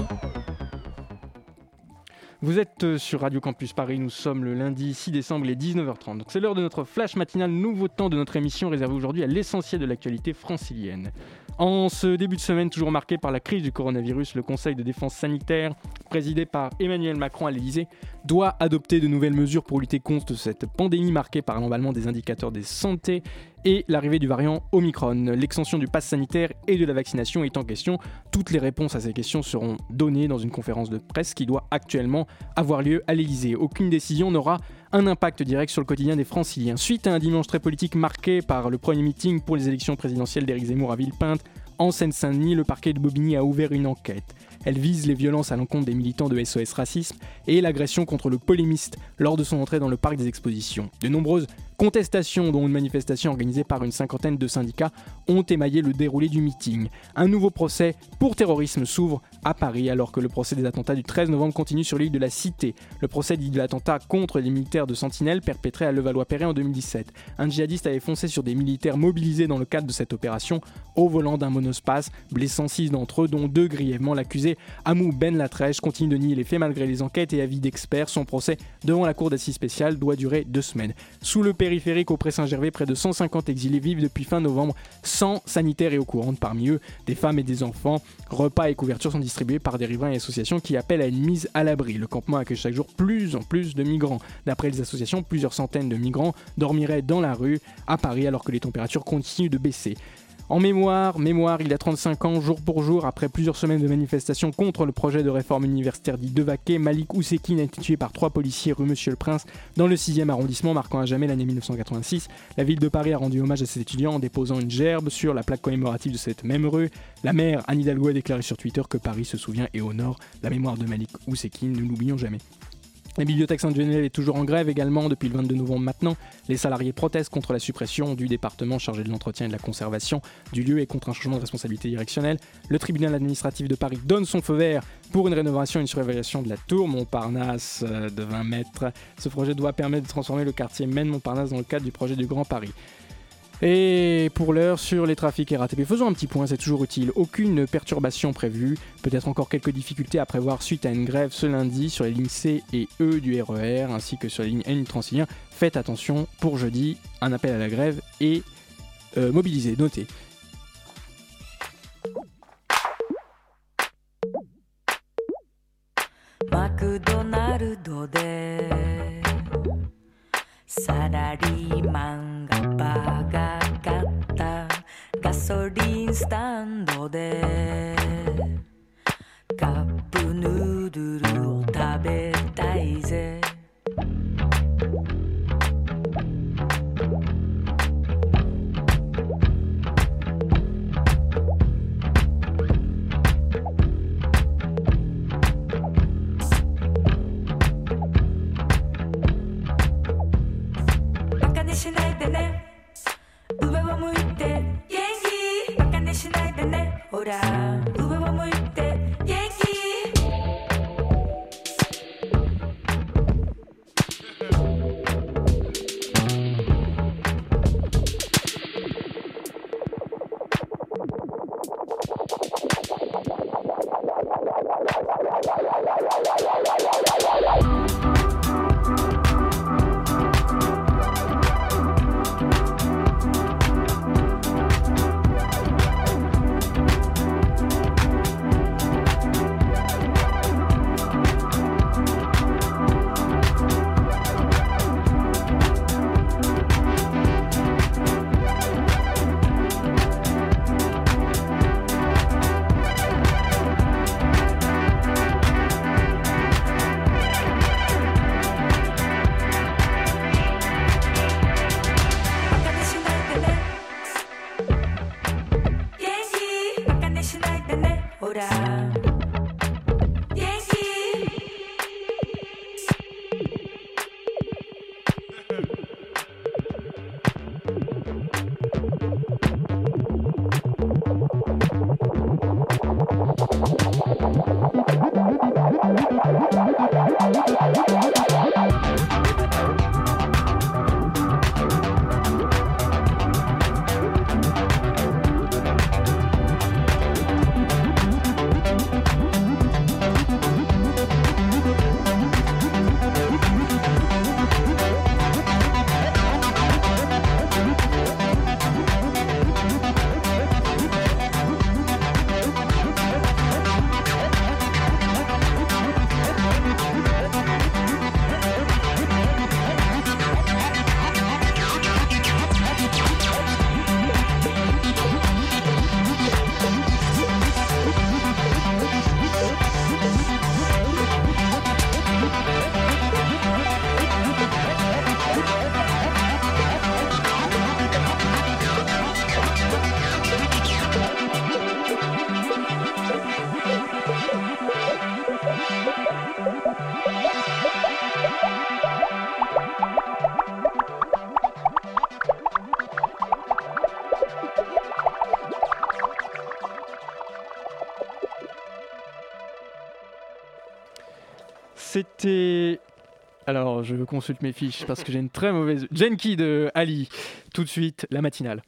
Vous êtes euh, sur Radio Campus Paris, nous sommes le lundi 6 décembre, il est 19h30. Donc c'est l'heure de notre flash matinal, nouveau temps de notre émission réservé aujourd'hui à l'essentiel de l'actualité francilienne. En ce début de semaine, toujours marqué par la crise du coronavirus, le Conseil de défense sanitaire, présidé par Emmanuel Macron à l'Elysée, doit adopter de nouvelles mesures pour lutter contre cette pandémie marquée par l'emballement des indicateurs de santé et l'arrivée du variant Omicron. L'extension du pass sanitaire et de la vaccination est en question. Toutes les réponses à ces questions seront données dans une conférence de presse qui doit actuellement avoir lieu à l'Elysée. Aucune décision n'aura un impact direct sur le quotidien des franciliens. Suite à un dimanche très politique marqué par le premier meeting pour les élections présidentielles d'Éric Zemmour à Villepinte, en Seine-Saint-Denis, le parquet de Bobigny a ouvert une enquête. Elle vise les violences à l'encontre des militants de SOS Racisme et l'agression contre le polémiste lors de son entrée dans le parc des expositions. De nombreuses contestations, dont une manifestation organisée par une cinquantaine de syndicats, ont émaillé le déroulé du meeting. Un nouveau procès pour terrorisme s'ouvre à Paris alors que le procès des attentats du 13 novembre continue sur l'île de la Cité. Le procès dit de l'attentat contre les militaires de Sentinelle perpétré à Levallois-Perret en 2017. Un djihadiste avait foncé sur des militaires mobilisés dans le cadre de cette opération au volant d'un monospace, blessant six d'entre eux, dont deux grièvement. L'accusé Amou Ben Latrèche continue de nier les faits malgré les enquêtes et avis d'experts. Son procès devant la cour d'assises spéciale doit durer deux semaines. Sous le périphérique au Pré-Saint-Gervais, près de 150 exilés vivent depuis fin novembre sans sanitaire et eau courante. Parmi eux, des femmes et des enfants. Repas et couvertures sont distribués par des riverains et associations qui appellent à une mise à l'abri. Le campement accueille chaque jour plus en plus de migrants. D'après les associations, plusieurs centaines de migrants dormiraient dans la rue à Paris alors que les températures continuent de baisser. En mémoire, mémoire, il a 35 ans, jour pour jour, après plusieurs semaines de manifestations contre le projet de réforme universitaire dit Devaquet, Malik Oussekine a été tué par trois policiers rue Monsieur le Prince dans le 6e arrondissement, marquant à jamais l'année 1986. La ville de Paris a rendu hommage à cet étudiant en déposant une gerbe sur la plaque commémorative de cette même rue. La maire Anne Hidalgo a déclaré sur Twitter que Paris se souvient et honore la mémoire de Malik Oussekine, ne l'oublions jamais. La bibliothèque Sainte-Geneviève est toujours en grève également depuis le 22 novembre maintenant. Les salariés protestent contre la suppression du département chargé de l'entretien et de la conservation du lieu et contre un changement de responsabilité directionnelle. Le tribunal administratif de Paris donne son feu vert pour une rénovation et une surveillation de la tour Montparnasse euh, de 20 mètres. Ce projet doit permettre de transformer le quartier Maine-Montparnasse dans le cadre du projet du Grand Paris. Et pour l'heure, sur les trafics RATP, faisons un petit point, c'est toujours utile. Aucune perturbation prévue, peut-être encore quelques difficultés à prévoir suite à une grève ce lundi sur les lignes C et E du RER, e ainsi que sur les lignes N du Transilien. Faites attention, pour jeudi, un appel à la grève est euh, mobilisé, notez. サラリーマンがバカかったガソリンスタンドでカップヌードルを食べたいぜ。orar. Je consulte mes fiches parce que j'ai une très mauvaise. Genki de Ali. Tout de suite, la matinale.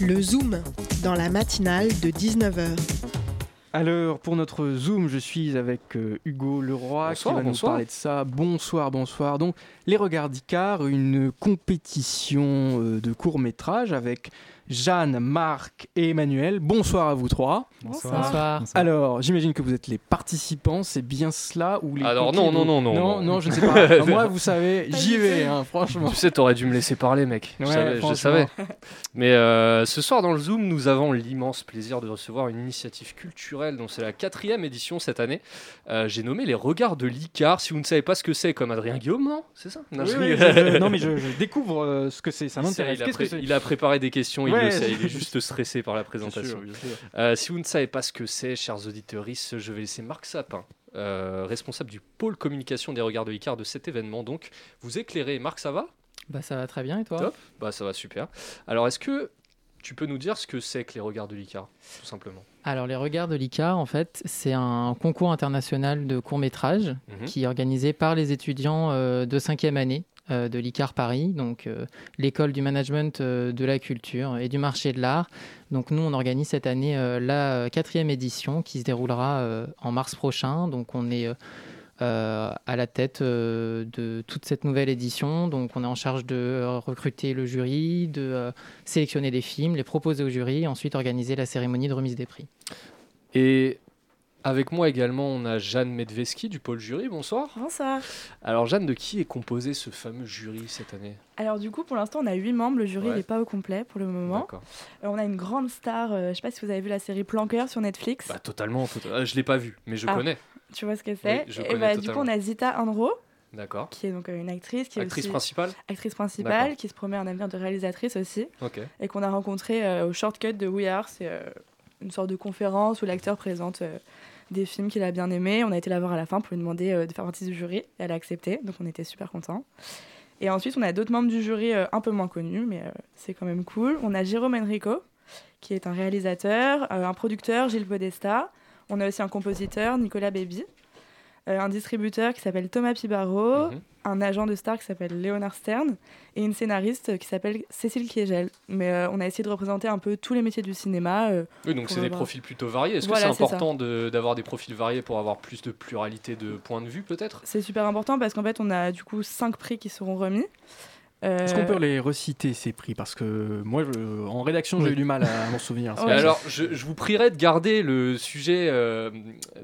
Le Zoom, dans la matinale de 19h. Alors, pour notre Zoom, je suis avec euh, Hugo Leroy Bonsoir, qui va bonsoir. nous parler de ça. Bonsoir, bonsoir. Donc, Les Regards d'Icar, une compétition euh, de court-métrage avec Jeanne, Marc et Emmanuel. Bonsoir à vous trois. Bonsoir. Alors, j'imagine que vous êtes les participants, c'est bien cela ou les Alors, non, non, non, non, non, non. je ne sais pas. (laughs) Alors, moi, vous savez, j'y vais, hein, franchement. Tu sais, t'aurais dû me laisser parler, mec. Je savais. je savais. Mais euh, ce soir, dans le Zoom, nous avons l'immense plaisir de recevoir une initiative culturelle dont c'est la quatrième édition cette année. Euh, J'ai nommé les Regards de l'Icar. Si vous ne savez pas ce que c'est, comme Adrien Guillaume, non C'est ça? Non, Oui, je oui, rigole. je- je- non, mais je, (laughs) je découvre euh, ce que c'est, ça m'intéresse. il, il a préparé des questions, il Ouais, le sait, c'est- il est juste stressé par la présentation. Bien sûr, bien sûr. Euh, si vous ne savez pas ce que c'est, chers auditeurs, je vais laisser Marc Sapin, euh, responsable du pôle communication des Regards de l'Icar de cet événement. Donc, vous éclairez. Marc, ça va? Bah ça va très bien et toi? Top. Bah, ça va super. Alors, est-ce que tu peux nous dire ce que c'est que les Regards de l'Icar, tout simplement? Alors les regards de l'ICAR en fait c'est un concours international de court métrage Mhm. qui est organisé par les étudiants euh, de cinquième année de l'ICAR Paris, donc euh, l'école du management euh, de la culture et du marché de l'art. Donc nous on organise cette année euh, la euh, quatrième édition qui se déroulera euh, en mars prochain. Donc on est euh, euh, à la tête euh, de toute cette nouvelle édition. Donc on est en charge de euh, recruter le jury, de euh, sélectionner des films, les proposer au jury et ensuite organiser la cérémonie de remise des prix. Et avec moi également, on a Jeanne Medveski du pôle jury. Bonsoir. Bonsoir. Alors, Jeanne, de qui est composé ce fameux jury cette année? Alors du coup, pour l'instant, on a huit membres. Le jury Ouais. n'est pas au complet pour le moment. D'accord. Euh, on a une grande star. euh, je sais pas si vous avez vu la série Planqueur sur Netflix. Bah, totalement. tot- euh, je l'ai pas vu, mais je Ah. connais. tu vois ce que c'est? Oui, je Et connais bah, du coup, on a Zita Andro, D'accord. qui est donc euh, une actrice, qui est Actrice aussi principale? actrice principale, qui se promet un avenir de réalisatrice aussi, et qu'on a rencontré euh, au Shortcut de We Are. C'est une sorte de conférence où l'acteur présente des films qu'il a bien aimés. On a été la voir à la fin pour lui demander euh, de faire partie du jury. Elle a accepté, donc on était super contents. Et ensuite, on a d'autres membres du jury euh, un peu moins connus, mais euh, c'est quand même cool. On a Jérôme Enrico, qui est un réalisateur, un producteur, Gilles Podesta. On a aussi un compositeur, Nicolas Baby. un distributeur qui s'appelle Thomas Pibaro, Mhm. Un agent de star qui s'appelle Léonard Stern et une scénariste qui s'appelle Cécile Kiegel. Mais euh, on a essayé de représenter un peu tous les métiers du cinéma. euh, Oui, donc c'est des profils plutôt variés. Est-ce Voilà, que c'est important de- d'avoir des profils variés pour avoir plus de pluralité de points de vue, peut-être? C'est super important parce qu'en fait, on a du coup cinq prix qui seront remis. Euh, Est-ce qu'on peut les reciter ces prix? Parce que moi, je- en rédaction, j'ai Oui. eu du mal à m'en souvenir. (laughs) Ouais. Alors, je, je vous prierai de garder le sujet euh,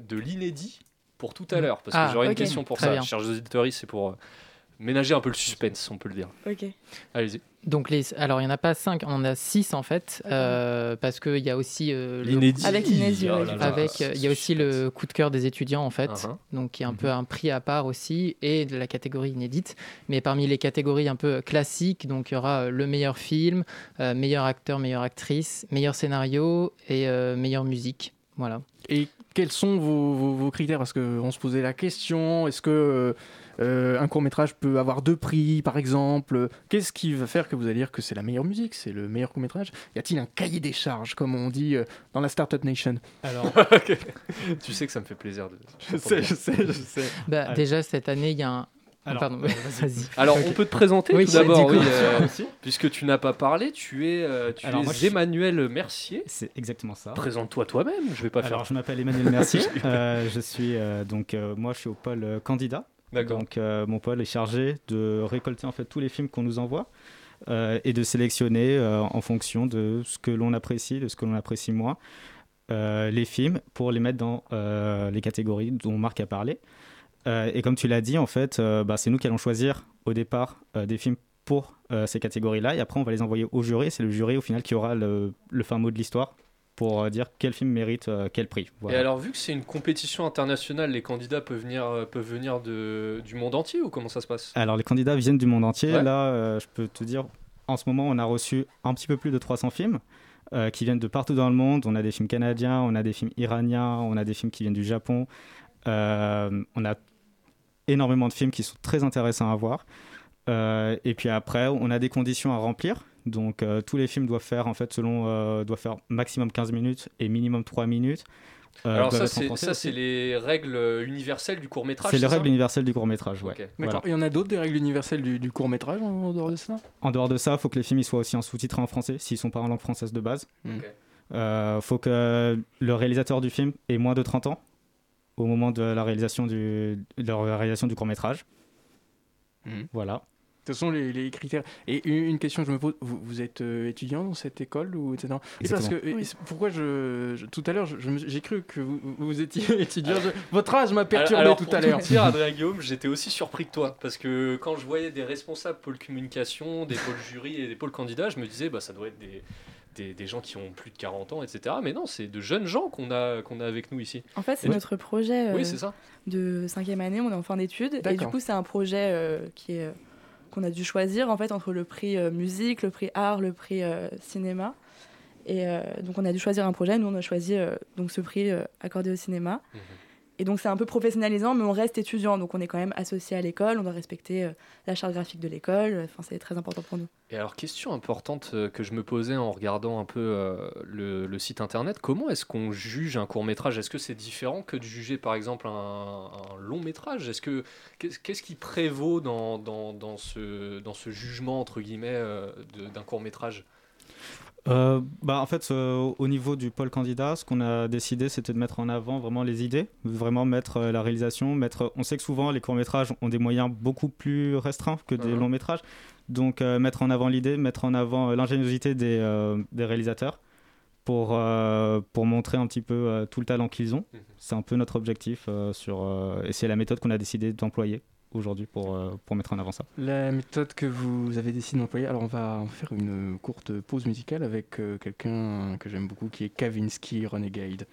de l'inédit pour tout à l'heure, parce que Ah, j'aurai une question pour Très ça. bien. Chers auditeurs, c'est pour euh, ménager un peu le suspense, on peut le dire. Ok. Allez-y. Donc les, alors il n'y en a pas cinq, on en a six en fait, euh, parce qu'il y a aussi euh, L'inédit. Avec l'inédit, Oh là là, avec euh, il y a aussi le coup de cœur des étudiants en fait, Uh-huh. donc qui est un peu un prix à part aussi et de la catégorie inédite. Mais parmi les catégories un peu classiques, donc il y aura euh, le meilleur film, euh, meilleur acteur, meilleure actrice, meilleur scénario et euh, meilleure musique. Voilà. Et quels sont vos, vos- vos critères Parce qu'on se posait la question, est-ce que euh, euh, un court métrage peut avoir deux prix, par exemple? Qu'est-ce qui va faire que vous allez dire que c'est la meilleure musique, c'est le meilleur court métrage? Y a-t-il un cahier des charges, comme on dit euh, dans la Startup Nation? Alors, (laughs) tu sais que ça me fait plaisir de. Je sais, je sais, je sais. Bah, Ah. déjà cette année il y a un. Alors, Pardon, euh, (laughs) vas-y. vas-y. Alors, on peut te présenter Oui, tout d'abord, oui, euh, puisque tu n'as pas parlé, tu es, euh, tu Alors, es moi, je suis- Emmanuel Mercier. C'est exactement ça. Présente-toi toi-même, je vais pas Alors, faire. je m'appelle Emmanuel Mercier. (laughs) Euh, je suis euh, donc euh, moi, je suis au pôle euh, candidat. D'accord. Donc, euh, mon pôle est chargé de récolter en fait tous les films qu'on nous envoie euh, et de sélectionner euh, en fonction de ce que l'on apprécie, de ce que l'on apprécie moins, euh, les films pour les mettre dans euh, les catégories dont Marc a parlé. Euh, et comme tu l'as dit, en fait, euh, bah, c'est nous qui allons choisir au départ euh, des films pour ces catégories-là, et après on va les envoyer au jury. C'est le jury au final qui aura le, le fin mot de l'histoire pour dire quel film mérite quel prix. Et alors, vu que c'est une compétition internationale, les candidats peuvent venir, peuvent venir de, du monde entier ou comment ça se passe? Alors les candidats viennent du monde entier. Ouais. Là, je peux te dire, en ce moment, on a reçu un petit peu plus de 300 films euh, qui viennent de partout dans le monde. On a des films canadiens, on a des films iraniens, on a des films qui viennent du Japon. Euh, on a énormément de films qui sont très intéressants à voir. Euh, et puis après, on a des conditions à remplir. Donc euh, tous les films doivent faire en fait selon euh, doivent faire maximum 15 minutes et minimum 3 minutes. Euh, Alors ça, c'est les règles universelles du court métrage. C'est les règles universelles du court métrage, ouais. Ok. D'accord. Voilà. Il y en a d'autres des règles universelles du, du court métrage en dehors de ça? En dehors de ça, il faut que les films ils soient aussi en sous-titré en français s'ils sont pas en langue française de base. Euh, faut que le réalisateur du film ait moins de 30 ans au moment de la réalisation du, de la réalisation du court métrage. Mhm. Voilà. Ce sont les, les critères. Et une, une question que je me pose, vous, vous êtes euh, étudiant dans cette école ou etc. Et parce que pourquoi je, je- tout à l'heure j'ai cru que vous, vous étiez (laughs) étudiant. Je- votre âge m'a perturbé alors, tout à l'heure. dire, (laughs) Adrien Guillaume, j'étais aussi surpris que toi. Parce que quand je voyais des responsables pôle communication, des pôles jury et des pôles candidats, je me disais, bah, ça doit être des, des, des gens qui ont plus de 40 ans, etc. Mais non, c'est de jeunes gens qu'on a, qu'on a avec nous ici. En fait, c'est notre projet euh, Oui, c'est ça. de cinquième année. On est en fin d'études. Et du coup, c'est un projet euh, qui est, euh, qu'on a dû choisir en fait entre le prix euh, musique, le prix art, le prix cinéma. Et donc, on a dû choisir un projet. Nous, on a choisi donc ce prix accordé au cinéma. Mhm. Et donc, c'est un peu professionnalisant, mais on reste étudiant. Donc, on est quand même associé à l'école. On doit respecter euh, la charte graphique de l'école. Enfin, c'est très important pour nous. Et alors, question importante euh, que je me posais en regardant un peu euh, le, site internet, comment est-ce qu'on juge un court métrage? Est-ce que c'est différent que de juger par exemple un, long métrage? Est-ce que qu'est-ce qui prévaut dans, dans, dans ce, dans ce jugement entre guillemets d'un court métrage? Euh, bah, en fait, euh, au niveau du pôle candidat, ce qu'on a décidé, c'était de mettre en avant vraiment les idées, vraiment mettre euh, la réalisation. Mettre... On sait que souvent, les courts-métrages ont des moyens beaucoup plus restreints que des Mhm. longs-métrages. Donc, euh, mettre en avant l'idée, mettre en avant l'ingéniosité des, des réalisateurs pour, pour montrer un petit peu tout le talent qu'ils ont. Mhm. C'est un peu notre objectif sur, et c'est la méthode qu'on a décidé d'employer aujourd'hui pour, euh, pour mettre en avant ça. La méthode que vous avez décidé d'employer, alors on va faire une courte pause musicale avec euh, quelqu'un que j'aime beaucoup qui est Kavinsky Renegade.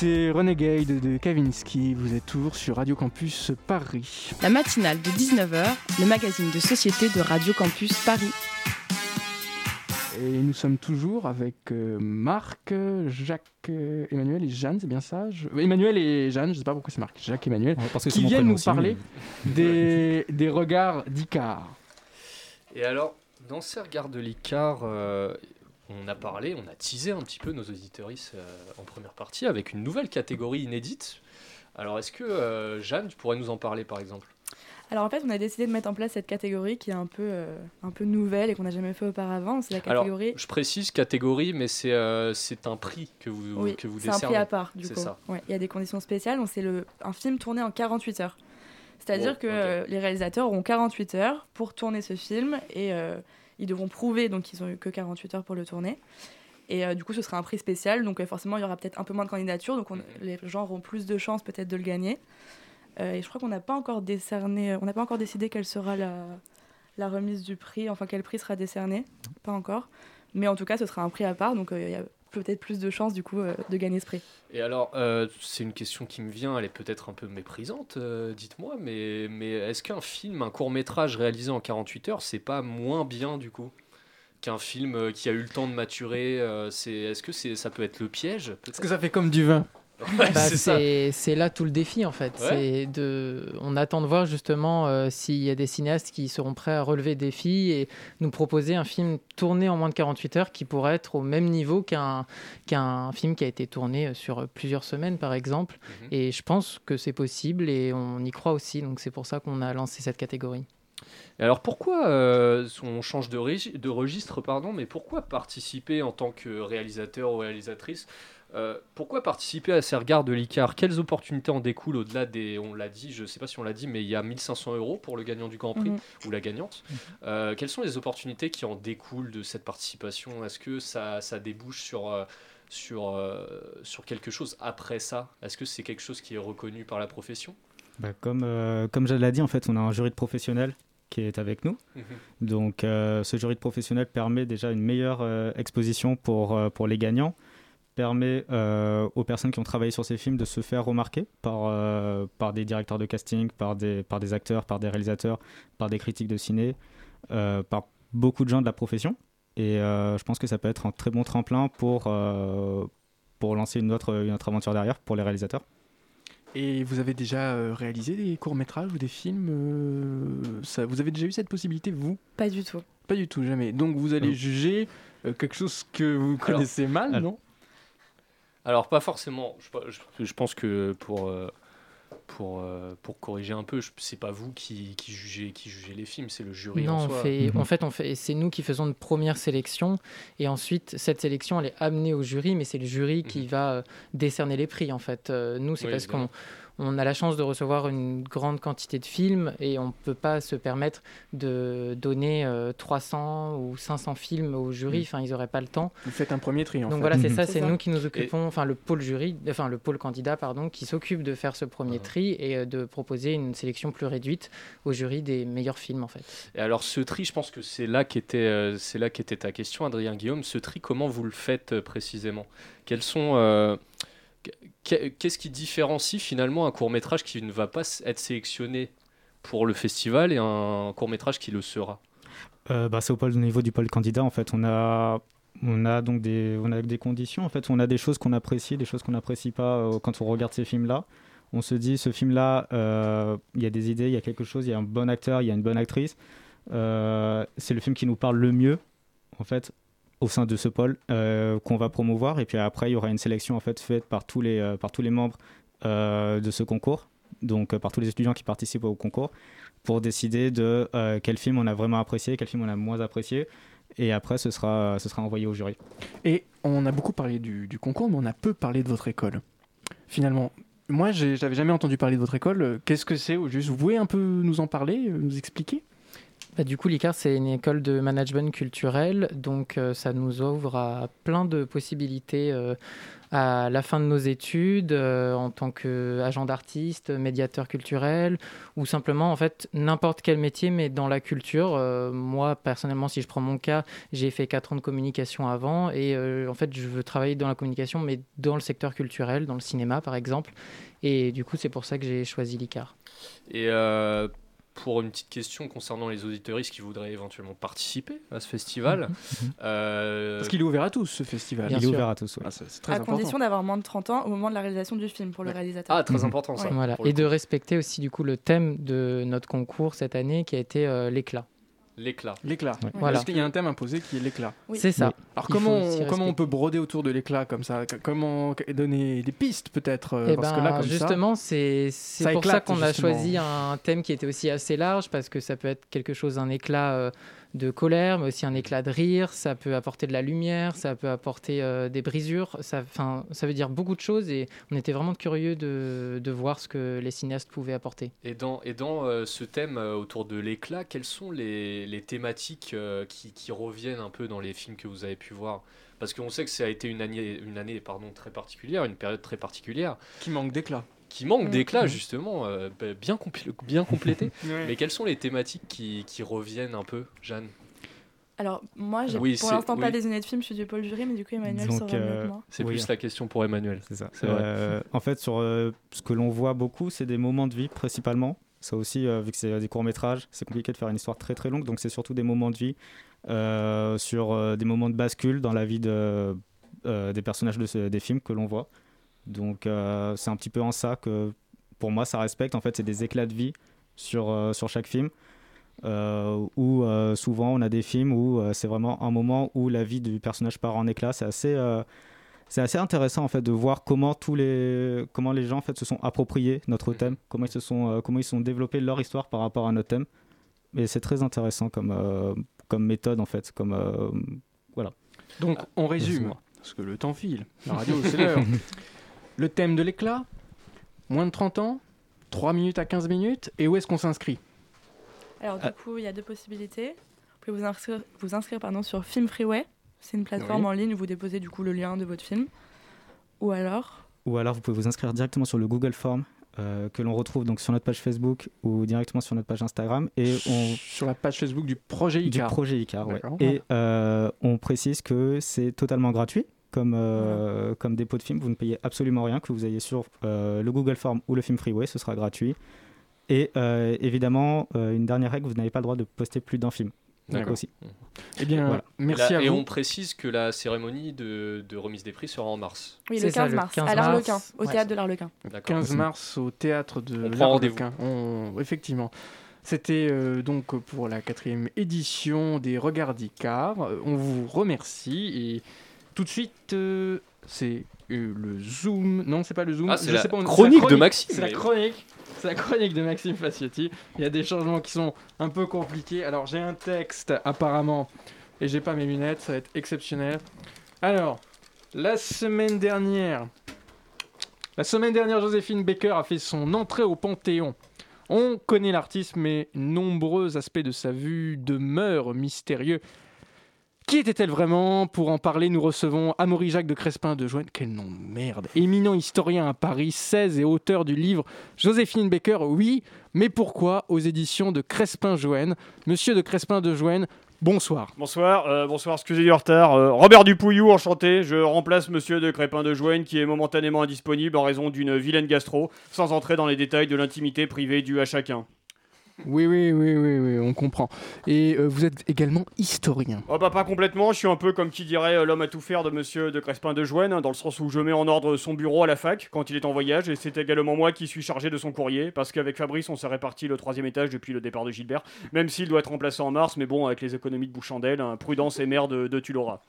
C'était Renegade de Kavinsky. Vous êtes toujours sur Radio Campus Paris. La matinale de 19h, le magazine de société de Radio Campus Paris. Et nous sommes toujours avec euh, Marc, Jacques, euh, Emmanuel et Jeanne, c'est bien ça Je- Emmanuel et Jeanne, je ne sais pas pourquoi c'est Marc, Jacques et Emmanuel, Parce que c'est qui viennent nous parler mais- des, (laughs) des regards d'Icar. Et alors, dans ces regards de l'ICAR, euh, on a parlé, on a teasé un petit peu nos auditeuristes euh, en première partie avec une nouvelle catégorie inédite. Alors, est-ce que euh, Jeanne, tu pourrais nous en parler par exemple? Alors en fait, on a décidé de mettre en place cette catégorie qui est un peu, euh, un peu nouvelle et qu'on n'a jamais fait auparavant. C'est la Alors, catégorie. je précise catégorie, mais c'est euh, c'est un prix que vous, oui, que vous c'est un décernez. prix à part du C'est coup. ça. Ouais, il y a des conditions spéciales. C'est le un film tourné en 48 heures. C'est-à-dire que euh, les réalisateurs auront 48 heures pour tourner ce film et ils devront prouver donc qu'ils ont eu que 48 heures pour le tourner. Et euh, du coup, ce sera un prix spécial. Donc euh, forcément, il y aura peut-être un peu moins de candidatures. Donc on- Mhm. les gens auront plus de chances peut-être de le gagner. Euh, et je crois qu'on n'a pas encore décerné, on n'a pas encore décidé quelle sera la, la remise du prix, enfin quel prix sera décerné, pas encore. Mais en tout cas, ce sera un prix à part, donc il y a peut-être plus de chances du coup euh, de gagner ce prix. Et alors, euh, c'est une question qui me vient, elle est peut-être un peu méprisante, euh, dites-moi, mais, mais est-ce qu'un film, un court métrage réalisé en 48 heures, c'est pas moins bien du coup qu'un film qui a eu le temps de maturer euh, c'est, Est-ce que c'est, ça peut être le piège Est-ce que ça fait comme du vin? Ouais, Bah, c'est là tout le défi en fait. Ouais. C'est de, on attend de voir justement euh, s'il y a des cinéastes qui seront prêts à relever le défi et nous proposer un film tourné en moins de 48 heures qui pourrait être au même niveau qu'un qu'un film qui a été tourné sur plusieurs semaines par exemple. Mhm. Et je pense que c'est possible et on y croit aussi. Donc c'est pour ça qu'on a lancé cette catégorie. Et alors pourquoi, euh, on change de, de registre, pardon, mais pourquoi participer en tant que réalisateur ou réalisatrice euh, pourquoi participer à ces regards de l'ICAR Quelles opportunités en découlent au-delà des. On l'a dit, je ne sais pas si on l'a dit, mais il y a 1500 euros pour le gagnant du Grand Prix Mhm. ou la gagnante. Euh, quelles sont les opportunités qui en découlent de cette participation? Est-ce que ça, ça débouche sur, euh, sur, euh, sur quelque chose après ça? Est-ce que c'est quelque chose qui est reconnu par la profession? Bah, comme, euh, comme je l'ai dit, en fait, on a un jury de professionnels qui est avec nous. Donc, euh, ce jury de professionnels permet déjà une meilleure euh, exposition pour, euh, pour les gagnants, permet euh, aux personnes qui ont travaillé sur ces films de se faire remarquer par, euh, par des directeurs de casting, par des, par des acteurs, par des réalisateurs, par des critiques de ciné, euh, par beaucoup de gens de la profession. Et euh, je pense que ça peut être un très bon tremplin pour, euh, pour lancer une autre, une autre aventure derrière pour les réalisateurs. Et vous avez déjà réalisé des courts-métrages ou des films ça, Vous avez déjà eu cette possibilité, vous? Pas du tout. Pas du tout, jamais. Donc vous allez juger quelque chose que vous connaissez mal, alors- non? Alors pas forcément. Je, je- je pense que pour euh, pour euh, pour corriger un peu, c'est pas vous qui, qui jugez qui jugez les films, c'est le jury Non, en on soi. fait, Mhm. en fait, on fait, c'est nous qui faisons une première sélection et ensuite cette sélection elle est amenée au jury, mais c'est le jury qui va euh, décerner les prix en fait. Nous, c'est Oui, parce qu'on. On a la chance de recevoir une grande quantité de films et on ne peut pas se permettre de donner euh, 300 ou 500 films au jury. Mhm. Enfin, ils n'auraient pas le temps. Vous faites un premier tri, en Donc fait. voilà, c'est Mhm. ça, C'est nous qui nous occupons, enfin le pôle jury, enfin le pôle candidat, pardon, qui s'occupe de faire ce premier tri et euh, de proposer une sélection plus réduite au jury des meilleurs films en fait. Et alors ce tri, je pense que c'est là qu'était euh, c'est là qu'était ta question, Adrien Guillaume. Ce tri, comment vous le faites euh, précisément? Quels sont euh, Qu'est-ce qui différencie finalement un court métrage qui ne va pas être sélectionné pour le festival et un court métrage qui le sera? Euh, bah, c'est au, niveau du pôle candidat en fait. On a on a donc des conditions en fait. On a des choses qu'on apprécie des choses qu'on n'apprécie pas euh, quand on regarde ces films là on se dit ce film là il y a des idées il y a quelque chose il y a un bon acteur il y a une bonne actrice. Euh, c'est le film qui nous parle le mieux en fait au sein de ce pôle euh, qu'on va promouvoir et puis après il y aura une sélection en fait faite par tous les euh, par tous les membres euh, de ce concours donc par tous les étudiants qui participent au concours pour décider de quel film on a vraiment apprécié, quel film on a moins apprécié. Et après, ce sera, ce sera envoyé au jury. Et on a beaucoup parlé du, concours, mais on a peu parlé de votre école. Finalement, moi, j'avais jamais entendu parler de votre école. Qu'est-ce que c'est juste Vous pouvez un peu nous en parler, nous expliquer? Bah, du coup, l'ICAR, c'est une école de management culturel, donc euh, ça nous ouvre à plein de possibilités euh, à la fin de nos études, euh, en tant qu'agent d'artiste, médiateur culturel, ou simplement, en fait, n'importe quel métier, mais dans la culture. Moi, personnellement, si je prends mon cas, j'ai fait 4 ans de communication avant, et en fait, je veux travailler dans la communication, mais dans le secteur culturel, dans le cinéma, par exemple. Et du coup, c'est pour ça que j'ai choisi l'ICAR. Et pour une petite question concernant les auditeuristes qui voudraient éventuellement participer à ce festival, euh, Parce qu'il est ouvert à tous, ce festival. Bien Il est sûr. ouvert à tous. ouais. Ah, c'est c'est très À important. condition d'avoir moins de 30 ans au moment de la réalisation du film pour le réalisateur. Ah, très Mhm. important ça. Ouais. Voilà. Et de respecter aussi du coup le thème de notre concours cette année qui a été euh, l'éclat. L'éclat. L'éclat. Voilà. Parce qu'il y a un thème imposé qui est l'éclat. Oui. C'est ça. Alors Il comment, on, comment on peut broder autour de l'éclat comme ça? Comment donner des pistes peut-être euh, Eh Parce ben, que là, comme ça, justement, c'est pour ça qu'on a justement. choisi un thème qui était aussi assez large parce que ça peut être quelque chose, un éclat euh, de colère, mais aussi un éclat de rire. Ça peut apporter de la lumière, ça peut apporter euh, des brisures. Ça, ça veut dire beaucoup de choses et on était vraiment curieux de, de voir ce que les cinéastes pouvaient apporter. Et dans, et dans euh, ce thème euh, autour de l'éclat, quelles sont les, les thématiques euh, qui, qui reviennent un peu dans les films que vous avez pu voir? Parce qu'on sait que ça a été une année, une année pardon, très particulière, une période très particulière, qui manque d'éclat. Qui manque Mm. d'éclat Mm. justement, euh, bah, bien, compl- bien complété. (laughs) Mais Mais quelles sont les thématiques qui, qui reviennent un peu, Jeanne? Alors, moi, j'ai Oui, pour l'instant pas oui. désigné de film, je suis du pôle jury, mais du coup, Emmanuel Donc, euh, que moi. C'est Oui. plus la question pour Emmanuel. C'est ça. C'est vrai. Euh, en fait, sur euh, ce que l'on voit beaucoup, c'est des moments de vie principalement. Ça aussi, euh, vu que c'est des courts-métrages, c'est compliqué de faire une histoire très très longue. Donc, c'est surtout des moments de vie euh, sur euh, des moments de bascule dans la vie de, euh, des personnages de ce- des films que l'on voit. Donc, euh, c'est un petit peu en ça que, pour moi, ça respecte. En fait, c'est des éclats de vie sur, euh, sur chaque film. Euh, où euh, souvent on a des films où euh, c'est vraiment un moment où la vie du personnage part en éclat. C'est assez, euh, c'est assez intéressant en fait de voir comment tous les comment les gens en fait se sont appropriés notre thème, comment ils se sont euh, comment ils sont développés leur histoire par rapport à notre thème. Mais c'est très intéressant comme euh, comme méthode en fait, comme euh, Donc on résume, parce que le temps file. La radio, (laughs) c'est l'heure. Le thème de l'éclat, moins de 30 ans, 3 minutes à 15 minutes, et où est-ce qu'on s'inscrit? Alors, du Ah. coup, il y a deux possibilités. Vous pouvez vous inscrire, vous inscrire pardon, sur Film Freeway. C'est une plateforme Oui. en ligne où vous déposez du coup le lien de votre film. Ou alors, ou alors vous pouvez vous inscrire directement sur le Google Form euh, que l'on retrouve donc sur notre page Facebook ou directement sur notre page Instagram et on Sur la page Facebook du projet du ICAR. projet Icar. ouais. Et euh, on précise que c'est totalement gratuit. Comme, euh, comme dépôt de film, vous ne payez absolument rien, que vous ayez sur euh, le Google Form ou le film Freeway, ce sera gratuit. Et euh, évidemment, euh, une dernière règle, vous n'avez pas le droit de poster plus d'un film. D'accord. Aussi. Eh bien, Voilà. merci Là- à et vous. on précise que la cérémonie de, de remise des prix sera en mars. oui, le ça, 15 le mars, 15 à l'Arlequin, au Ouais. théâtre de l'Arlequin. D'accord. 15 mars au théâtre de l'Arlequin. On- Effectivement. C'était euh, donc pour la quatrième édition des Regards d'Icar. On vous remercie et tout de suite, euh, c'est euh, le Zoom. Non, c'est pas le Zoom. Ah, c'est la sais pas, on- chronique de Maxime. C'est la chronique. C'est la chronique de Maxime Faciotti. Il y a des changements qui sont un peu compliqués. Alors j'ai un texte apparemment et j'ai pas mes lunettes, ça va être exceptionnel. Alors, la semaine dernière, la semaine dernière, Joséphine Baker a fait son entrée au Panthéon. On connaît l'artiste, mais nombreux aspects de sa vue demeurent mystérieux. Qui était-elle vraiment Pour en parler, nous recevons Amaury Jacques de Crespin de Joanne. Quel nom de merde Éminent historien à Paris, 16 et auteur du livre Joséphine Baker, oui, mais pourquoi aux éditions de Crespin Joanne Monsieur de Crespin de Joanne, bonsoir. Bonsoir, euh, bonsoir, excusez du retard. Euh, Robert Dupouillou, enchanté. Je remplace Monsieur de Crépin de Joigne qui est momentanément indisponible en raison d'une vilaine gastro, sans entrer dans les détails de l'intimité privée due à chacun. Oui, oui, oui, oui, oui, on comprend. Et euh, vous êtes également historien. Oh bah pas complètement, je suis un peu comme qui dirait euh, l'homme à tout faire de Monsieur de Crespin de Joigne, hein, dans le sens où je mets en ordre son bureau à la fac quand il est en voyage, et c'est également moi qui suis chargé de son courrier, parce qu'avec Fabrice on s'est réparti le troisième étage depuis le départ de Gilbert, même s'il doit être remplacé en mars, mais bon, avec les économies de Bouchandel, hein, prudence et mère de, de tu l'auras.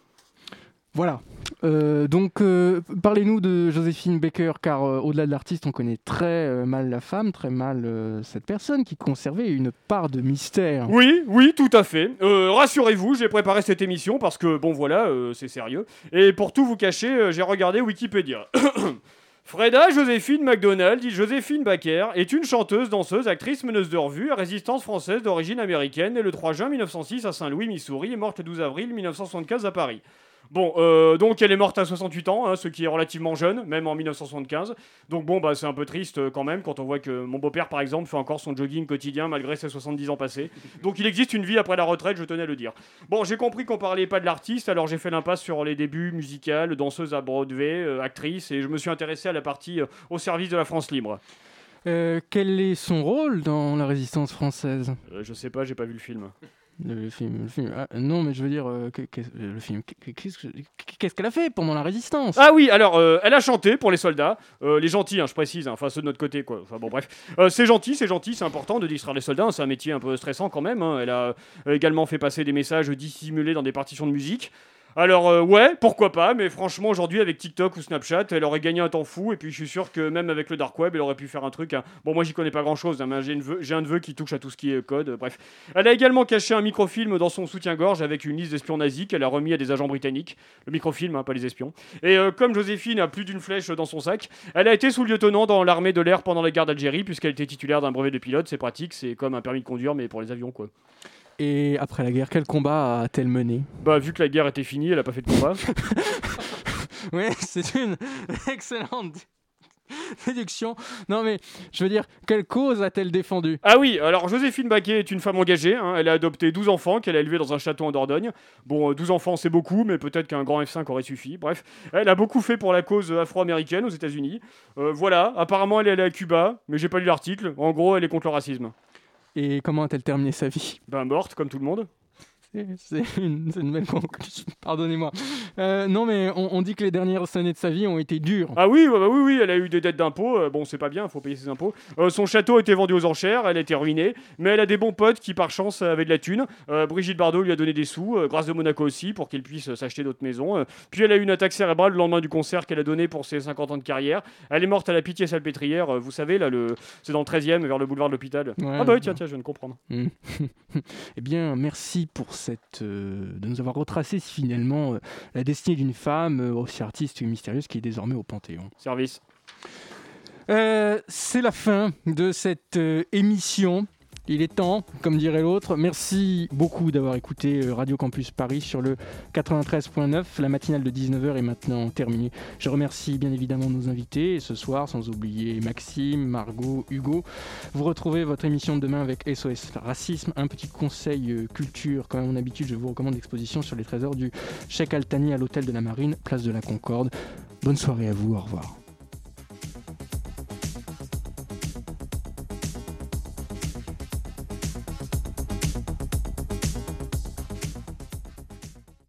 Voilà. Euh, donc, euh, parlez-nous de Joséphine Baker, car euh, au-delà de l'artiste, on connaît très mal la femme, très mal cette personne qui conservait une part de mystère. Oui, oui, tout à fait. Rassurez-vous, j'ai préparé cette émission parce que, bon voilà, c'est sérieux. Et pour tout vous cacher, j'ai regardé Wikipédia. (coughs) Freda Joséphine McDonald, dit Joséphine Baker, est une chanteuse, danseuse, actrice, meneuse de revue, résistance française d'origine américaine, née le 3 juin 1906 à Saint-Louis, Missouri, et morte le 12 avril 1975 à Paris. Bon, euh, donc elle est morte à 68 ans, hein, ce qui est relativement jeune, même en 1975. Donc bon, bah c'est un peu triste euh, quand même quand on voit que mon beau-père, par exemple, fait encore son jogging quotidien malgré ses 70 ans passés. (laughs) Donc il existe une vie après la retraite, je tenais à le dire. Bon, j'ai compris qu'on parlait pas de l'artiste, alors j'ai fait l'impasse sur les débuts musicales, danseuse à Broadway, euh, actrice, et je me suis intéressé à la partie euh, au service de la France libre. Euh, quel est son rôle dans la résistance française? Euh, je sais pas, j'ai pas vu le film. Le film, le film. Ah, non, mais je veux dire, euh, que- le film. que- Qu'est-ce que- qu'est-ce qu'elle a fait pendant la résistance? Ah oui, alors euh, elle a chanté pour les soldats, Euh, les gentils, hein, je précise, hein, enfin ceux de notre côté, quoi. Enfin bon, bref, Euh, c'est gentil, c'est gentil, c'est important de distraire les soldats, hein, c'est un métier un peu stressant quand même. hein. Elle a euh, également fait passer des messages dissimulés dans des partitions de musique. Alors euh, ouais, pourquoi pas, mais franchement aujourd'hui avec TikTok ou Snapchat, elle aurait gagné un temps fou et puis je suis sûr que même avec le dark web, elle aurait pu faire un truc. hein. Bon moi j'y connais pas grand chose, mais j'ai, un neveu qui touche à tout ce qui est code. bref, elle a également caché un microfilm dans son soutien-gorge avec une liste d'espions nazis qu'elle a remis à des agents britanniques. Le microfilm, hein, pas les espions. Et euh, comme Joséphine a plus d'une flèche dans son sac, elle a été sous-lieutenant dans l'armée de l'air pendant la guerre d'Algérie puisqu'elle était titulaire d'un brevet de pilote. C'est pratique, c'est comme un permis de conduire mais pour les avions quoi. Et après la guerre, quel combat a-t-elle mené? Bah vu que la guerre était finie, elle a pas fait de combat. (laughs) Oui, c'est une excellente déduction. Non, mais je veux dire, quelle cause a-t-elle défendue Ah oui, alors Joséphine Baquet est une femme engagée. hein. Elle a adopté 12 enfants qu'elle a élevés dans un château en Dordogne. Bon, euh, 12 enfants c'est beaucoup, mais peut-être qu'un grand F5 aurait suffi. Bref, elle a beaucoup fait pour la cause afro-américaine aux États-Unis. Euh, voilà, apparemment elle est allée à Cuba, mais j'ai pas lu l'article. En gros, elle est contre le racisme. Et comment a-t-elle terminé sa vie? Ben morte, comme tout le monde. C'est- une, une belle conclusion. (laughs) Pardonnez-moi. Euh, non, mais on, on dit que les dernières années de sa vie ont été dures. Ah oui, bah, oui, oui, elle a eu des dettes d'impôts. Euh, bon, c'est pas bien, faut payer ses impôts. Euh, son château a été vendu aux enchères, elle a été ruinée. Mais elle a des bons potes qui, par chance, avaient de la thune. Brigitte Bardot lui a donné des sous, grâce de Monaco aussi, pour qu'elle puisse s'acheter d'autres maisons. Puis elle a eu une attaque cérébrale le lendemain du concert qu'elle a donné pour ses 50 ans de carrière. Elle est morte à la pitié salpêtrière, vous savez, là, le... c'est dans le 13e, vers le boulevard de l'hôpital. Ouais. ah bah oui, tiens, tiens, je viens de comprendre. Mm. (laughs) eh bien, merci pour cette, euh, de nous avoir retracé finalement euh, la destinée d'une femme euh, aussi artiste et mystérieuse qui est désormais au Panthéon. Service. Euh, c'est la fin de cette euh, émission. Il est temps, comme dirait l'autre. Merci beaucoup d'avoir écouté euh, Radio Campus Paris sur le 93.9. La matinale de 19h est maintenant terminée. Je remercie bien évidemment nos invités ce soir, sans oublier Maxime, Margot, Hugo. Vous retrouvez votre émission de demain avec SOS Racisme. Un petit conseil euh, culture, comme à mon habitude, je vous recommande l'exposition sur les trésors du Cheikh Altani à l'hôtel de la Marine, place de la Concorde. Bonne soirée à vous, au revoir.